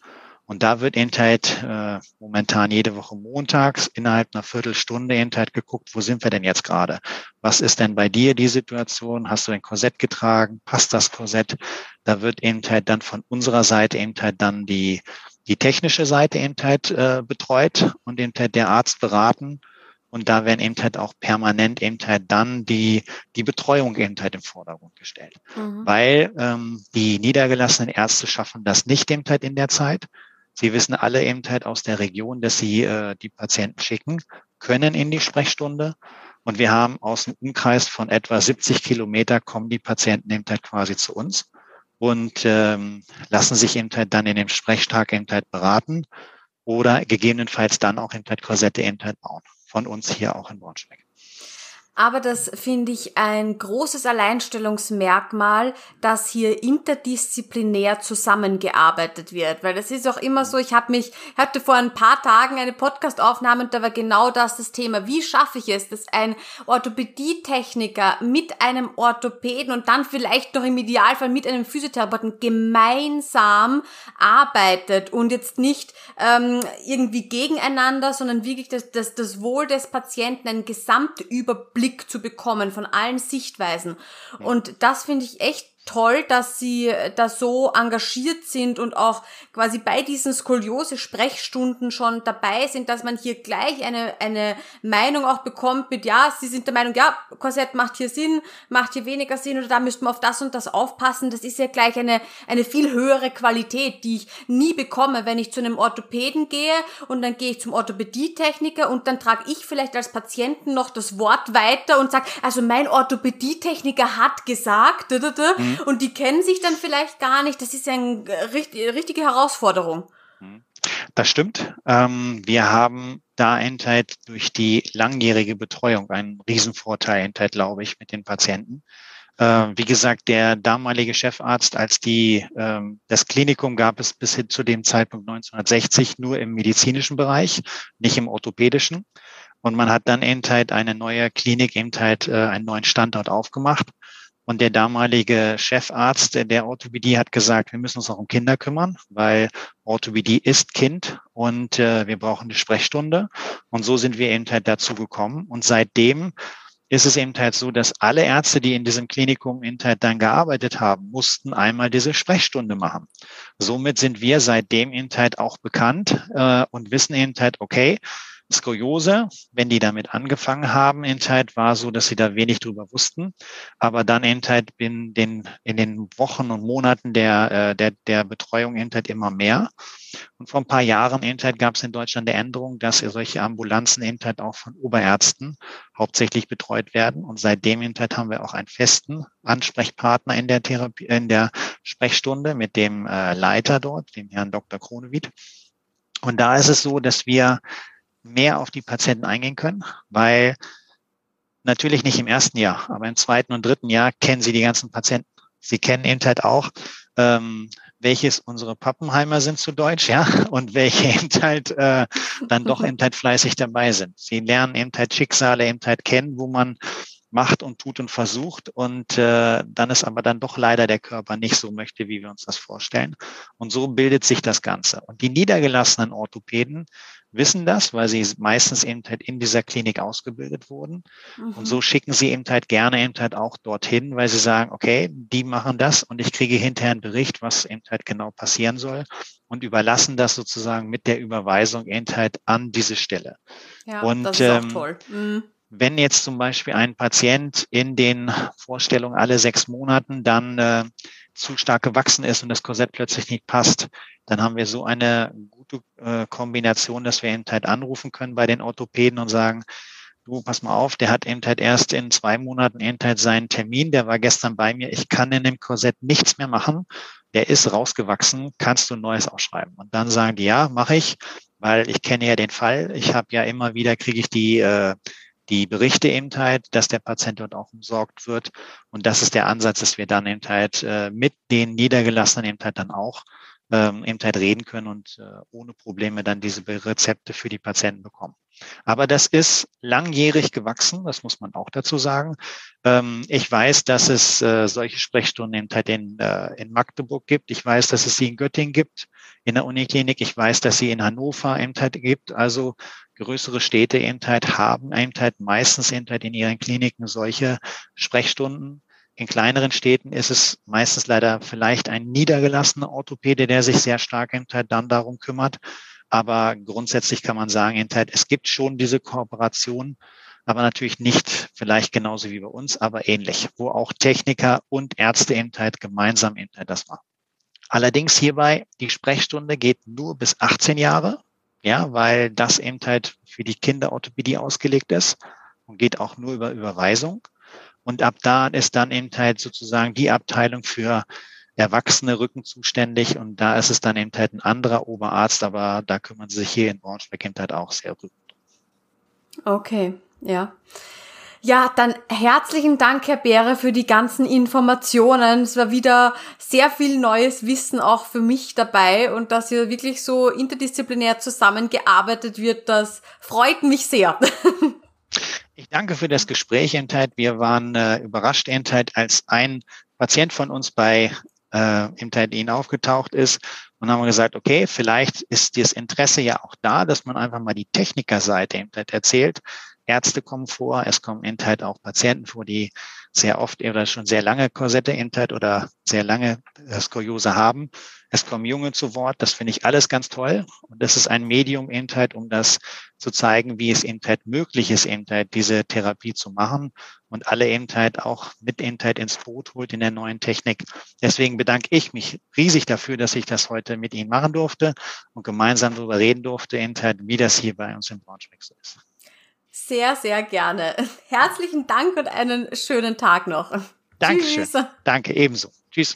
Und da wird eben halt äh, momentan jede Woche montags innerhalb einer Viertelstunde eben halt geguckt, wo sind wir denn jetzt gerade? Was ist denn bei dir die Situation? Hast du ein Korsett getragen? Passt das Korsett? Da wird eben halt dann von unserer Seite eben halt dann die, die technische Seite eben halt äh, betreut und eben halt der Arzt beraten. Und da werden eben halt auch permanent eben halt dann die, die Betreuung eben halt im Vordergrund gestellt. Mhm. Weil ähm, die niedergelassenen Ärzte schaffen das nicht eben halt in der Zeit. Sie wissen alle eben halt aus der Region, dass sie äh, die Patienten schicken können in die Sprechstunde. Und wir haben aus dem Umkreis von etwa 70 Kilometer kommen die Patienten eben halt quasi zu uns und ähm, lassen sich eben halt dann in dem Sprechtag eben halt beraten oder gegebenenfalls dann auch eben halt Korsette eben halt bauen. Von uns hier auch in Braunschweig. Aber das finde ich ein großes Alleinstellungsmerkmal, dass hier interdisziplinär zusammengearbeitet wird. Weil das ist auch immer so, ich habe mich, hatte vor ein paar Tagen eine Podcastaufnahme und da war genau das das Thema. Wie schaffe ich es, dass ein Orthopädietechniker mit einem Orthopäden und dann vielleicht noch im Idealfall mit einem Physiotherapeuten gemeinsam arbeitet und jetzt nicht ähm, irgendwie gegeneinander, sondern wirklich das, das, das Wohl des Patienten, einen Gesamtüberblick Blick zu bekommen von allen Sichtweisen. Und das finde ich echt toll, dass sie äh, da so engagiert sind und auch quasi bei diesen Skoliose-Sprechstunden schon dabei sind, dass man hier gleich eine, eine Meinung auch bekommt mit, ja, sie sind der Meinung, ja, Korsett macht hier Sinn, macht hier weniger Sinn oder da müsste man auf das und das aufpassen. Das ist ja gleich eine, eine viel höhere Qualität, die ich nie bekomme, wenn ich zu einem Orthopäden gehe und dann gehe ich zum Orthopädietechniker und dann trage ich vielleicht als Patienten noch das Wort weiter und sage, also mein Orthopädietechniker hat gesagt, mhm mhm. und die kennen sich dann vielleicht gar nicht. Das ist ja eine richtige Herausforderung. Mhm. Das stimmt. Ähm, wir haben da Entheit durch die langjährige Betreuung einen Riesenvorteil, Entheit, glaube ich, mit den Patienten. Äh, wie gesagt, der damalige Chefarzt, als die, ähm, das Klinikum gab es bis hin zu dem Zeitpunkt 1960 nur im medizinischen Bereich, nicht im orthopädischen. Und man hat dann Entheit eine neue Klinik, Entheit äh, einen neuen Standort aufgemacht. Und der damalige Chefarzt der Orthopädie hat gesagt, wir müssen uns auch um Kinder kümmern, weil Orthopädie ist Kind und äh, wir brauchen eine Sprechstunde. Und so sind wir eben halt dazu gekommen. Und seitdem ist es eben halt so, dass alle Ärzte, die in diesem Klinikum eben halt dann gearbeitet haben, mussten einmal diese Sprechstunde machen. Somit sind wir seitdem eben halt auch bekannt äh, und wissen eben halt, okay, Skoliose, wenn die damit angefangen haben, in Zeit war so, dass sie da wenig drüber wussten. Aber dann in Zeit in den, in den Wochen und Monaten der, äh, der, der Betreuung in Zeit immer mehr. Und vor ein paar Jahren in Zeit gab es in Deutschland die Änderung, dass solche Ambulanzen in Zeit auch von Oberärzten hauptsächlich betreut werden. Und seitdem in Zeit haben wir auch einen festen Ansprechpartner in der Therapie, in der Sprechstunde mit dem äh, Leiter dort, dem Herrn Dr. Kronewied. Und da ist es so, dass wir mehr auf die Patienten eingehen können, weil natürlich nicht im ersten Jahr, aber im zweiten und dritten Jahr kennen sie die ganzen Patienten. Sie kennen eben halt auch, ähm, welches unsere Pappenheimer sind zu Deutsch, ja, und welche eben halt äh, dann doch eben halt fleißig dabei sind. Sie lernen eben halt Schicksale eben halt kennen, wo man macht und tut und versucht und äh, dann ist aber dann doch leider der Körper nicht so möchte, wie wir uns das vorstellen. Und so bildet sich das Ganze. Und die niedergelassenen Orthopäden wissen das, weil sie meistens eben halt in dieser Klinik ausgebildet wurden. Mhm. Und so schicken sie eben halt gerne eben halt auch dorthin, weil sie sagen, okay, die machen das und ich kriege hinterher einen Bericht, was eben halt genau passieren soll und überlassen das sozusagen mit der Überweisung eben halt an diese Stelle. Ja, und, das ist auch ähm, toll. Mhm. Wenn jetzt zum Beispiel ein Patient in den Vorstellungen alle sechs Monaten dann äh, zu stark gewachsen ist und das Korsett plötzlich nicht passt, dann haben wir so eine gute äh, Kombination, dass wir eben halt anrufen können bei den Orthopäden und sagen, du, pass mal auf, der hat eben halt erst in zwei Monaten eben halt seinen Termin, der war gestern bei mir, ich kann in dem Korsett nichts mehr machen, der ist rausgewachsen, kannst du ein neues ausschreiben? Und dann sagen die, ja, mache ich, weil ich kenne ja den Fall, ich habe ja immer wieder, kriege ich die äh, die Berichte eben halt, dass der Patient dort auch umsorgt wird. Und das ist der Ansatz, dass wir dann eben halt äh, mit den Niedergelassenen eben halt dann auch ähm, eben halt reden können und äh, ohne Probleme dann diese Rezepte für die Patienten bekommen. Aber das ist langjährig gewachsen, das muss man auch dazu sagen. Ähm, ich weiß, dass es äh, solche Sprechstunden eben halt in, äh, in Magdeburg gibt. Ich weiß, dass es sie in Göttingen gibt, in der Uniklinik. Ich weiß, dass sie in Hannover eben halt gibt. Also größere Städte eben halt haben eben halt meistens eben halt in ihren Kliniken solche Sprechstunden. In kleineren Städten ist es meistens leider vielleicht ein niedergelassener Orthopäde, der sich sehr stark eben halt dann darum kümmert. Aber grundsätzlich kann man sagen, es gibt schon diese Kooperation, aber natürlich nicht vielleicht genauso wie bei uns, aber ähnlich, wo auch Techniker und Ärzte eben halt gemeinsam eben halt das machen. Allerdings hierbei, die Sprechstunde geht nur bis 18 Jahre, ja, weil das eben halt für die Kinderorthopädie ausgelegt ist und geht auch nur über Überweisung. Und ab da ist dann eben halt sozusagen die Abteilung für erwachsene Rücken zuständig und da ist es dann eben halt ein anderer Oberarzt, aber da kümmern sie sich hier in Braunschweig eben halt auch sehr Rücken Okay, ja. Ja, dann herzlichen Dank, Herr Beere, für die ganzen Informationen. Es war wieder sehr viel neues Wissen auch für mich dabei und dass hier wirklich so interdisziplinär zusammengearbeitet wird, das freut mich sehr. Ich danke für das Gespräch, Entheit. Wir waren äh, überrascht, Entheit, als ein Patient von uns bei äh, im Ihnen aufgetaucht ist. Und haben gesagt, okay, vielleicht ist das Interesse ja auch da, dass man einfach mal die Technikerseite eben erzählt. Ärzte kommen vor, es kommen eben halt auch Patienten vor, die sehr oft oder schon sehr lange Korsette eben halt oder sehr lange Skoliose haben. Es kommen Junge zu Wort. Das finde ich alles ganz toll. Und das ist ein Medium eben halt, um das zu zeigen, wie es eben halt möglich ist, eben halt diese Therapie zu machen und alle eben halt auch mit eben halt ins Boot holt in der neuen Technik. Deswegen bedanke ich mich riesig dafür, dass ich das heute mit Ihnen machen durfte und gemeinsam darüber reden durfte, eben halt, wie das hier bei uns im Braunschweig so ist. Sehr, sehr gerne. Herzlichen Dank und einen schönen Tag noch. Dankeschön. Tschüss. Danke, ebenso. Tschüss.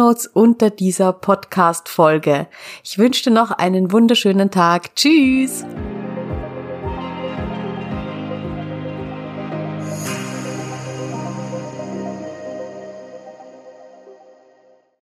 Shownotes unter dieser Podcast-Folge. Ich wünsche dir noch einen wunderschönen Tag. Tschüss!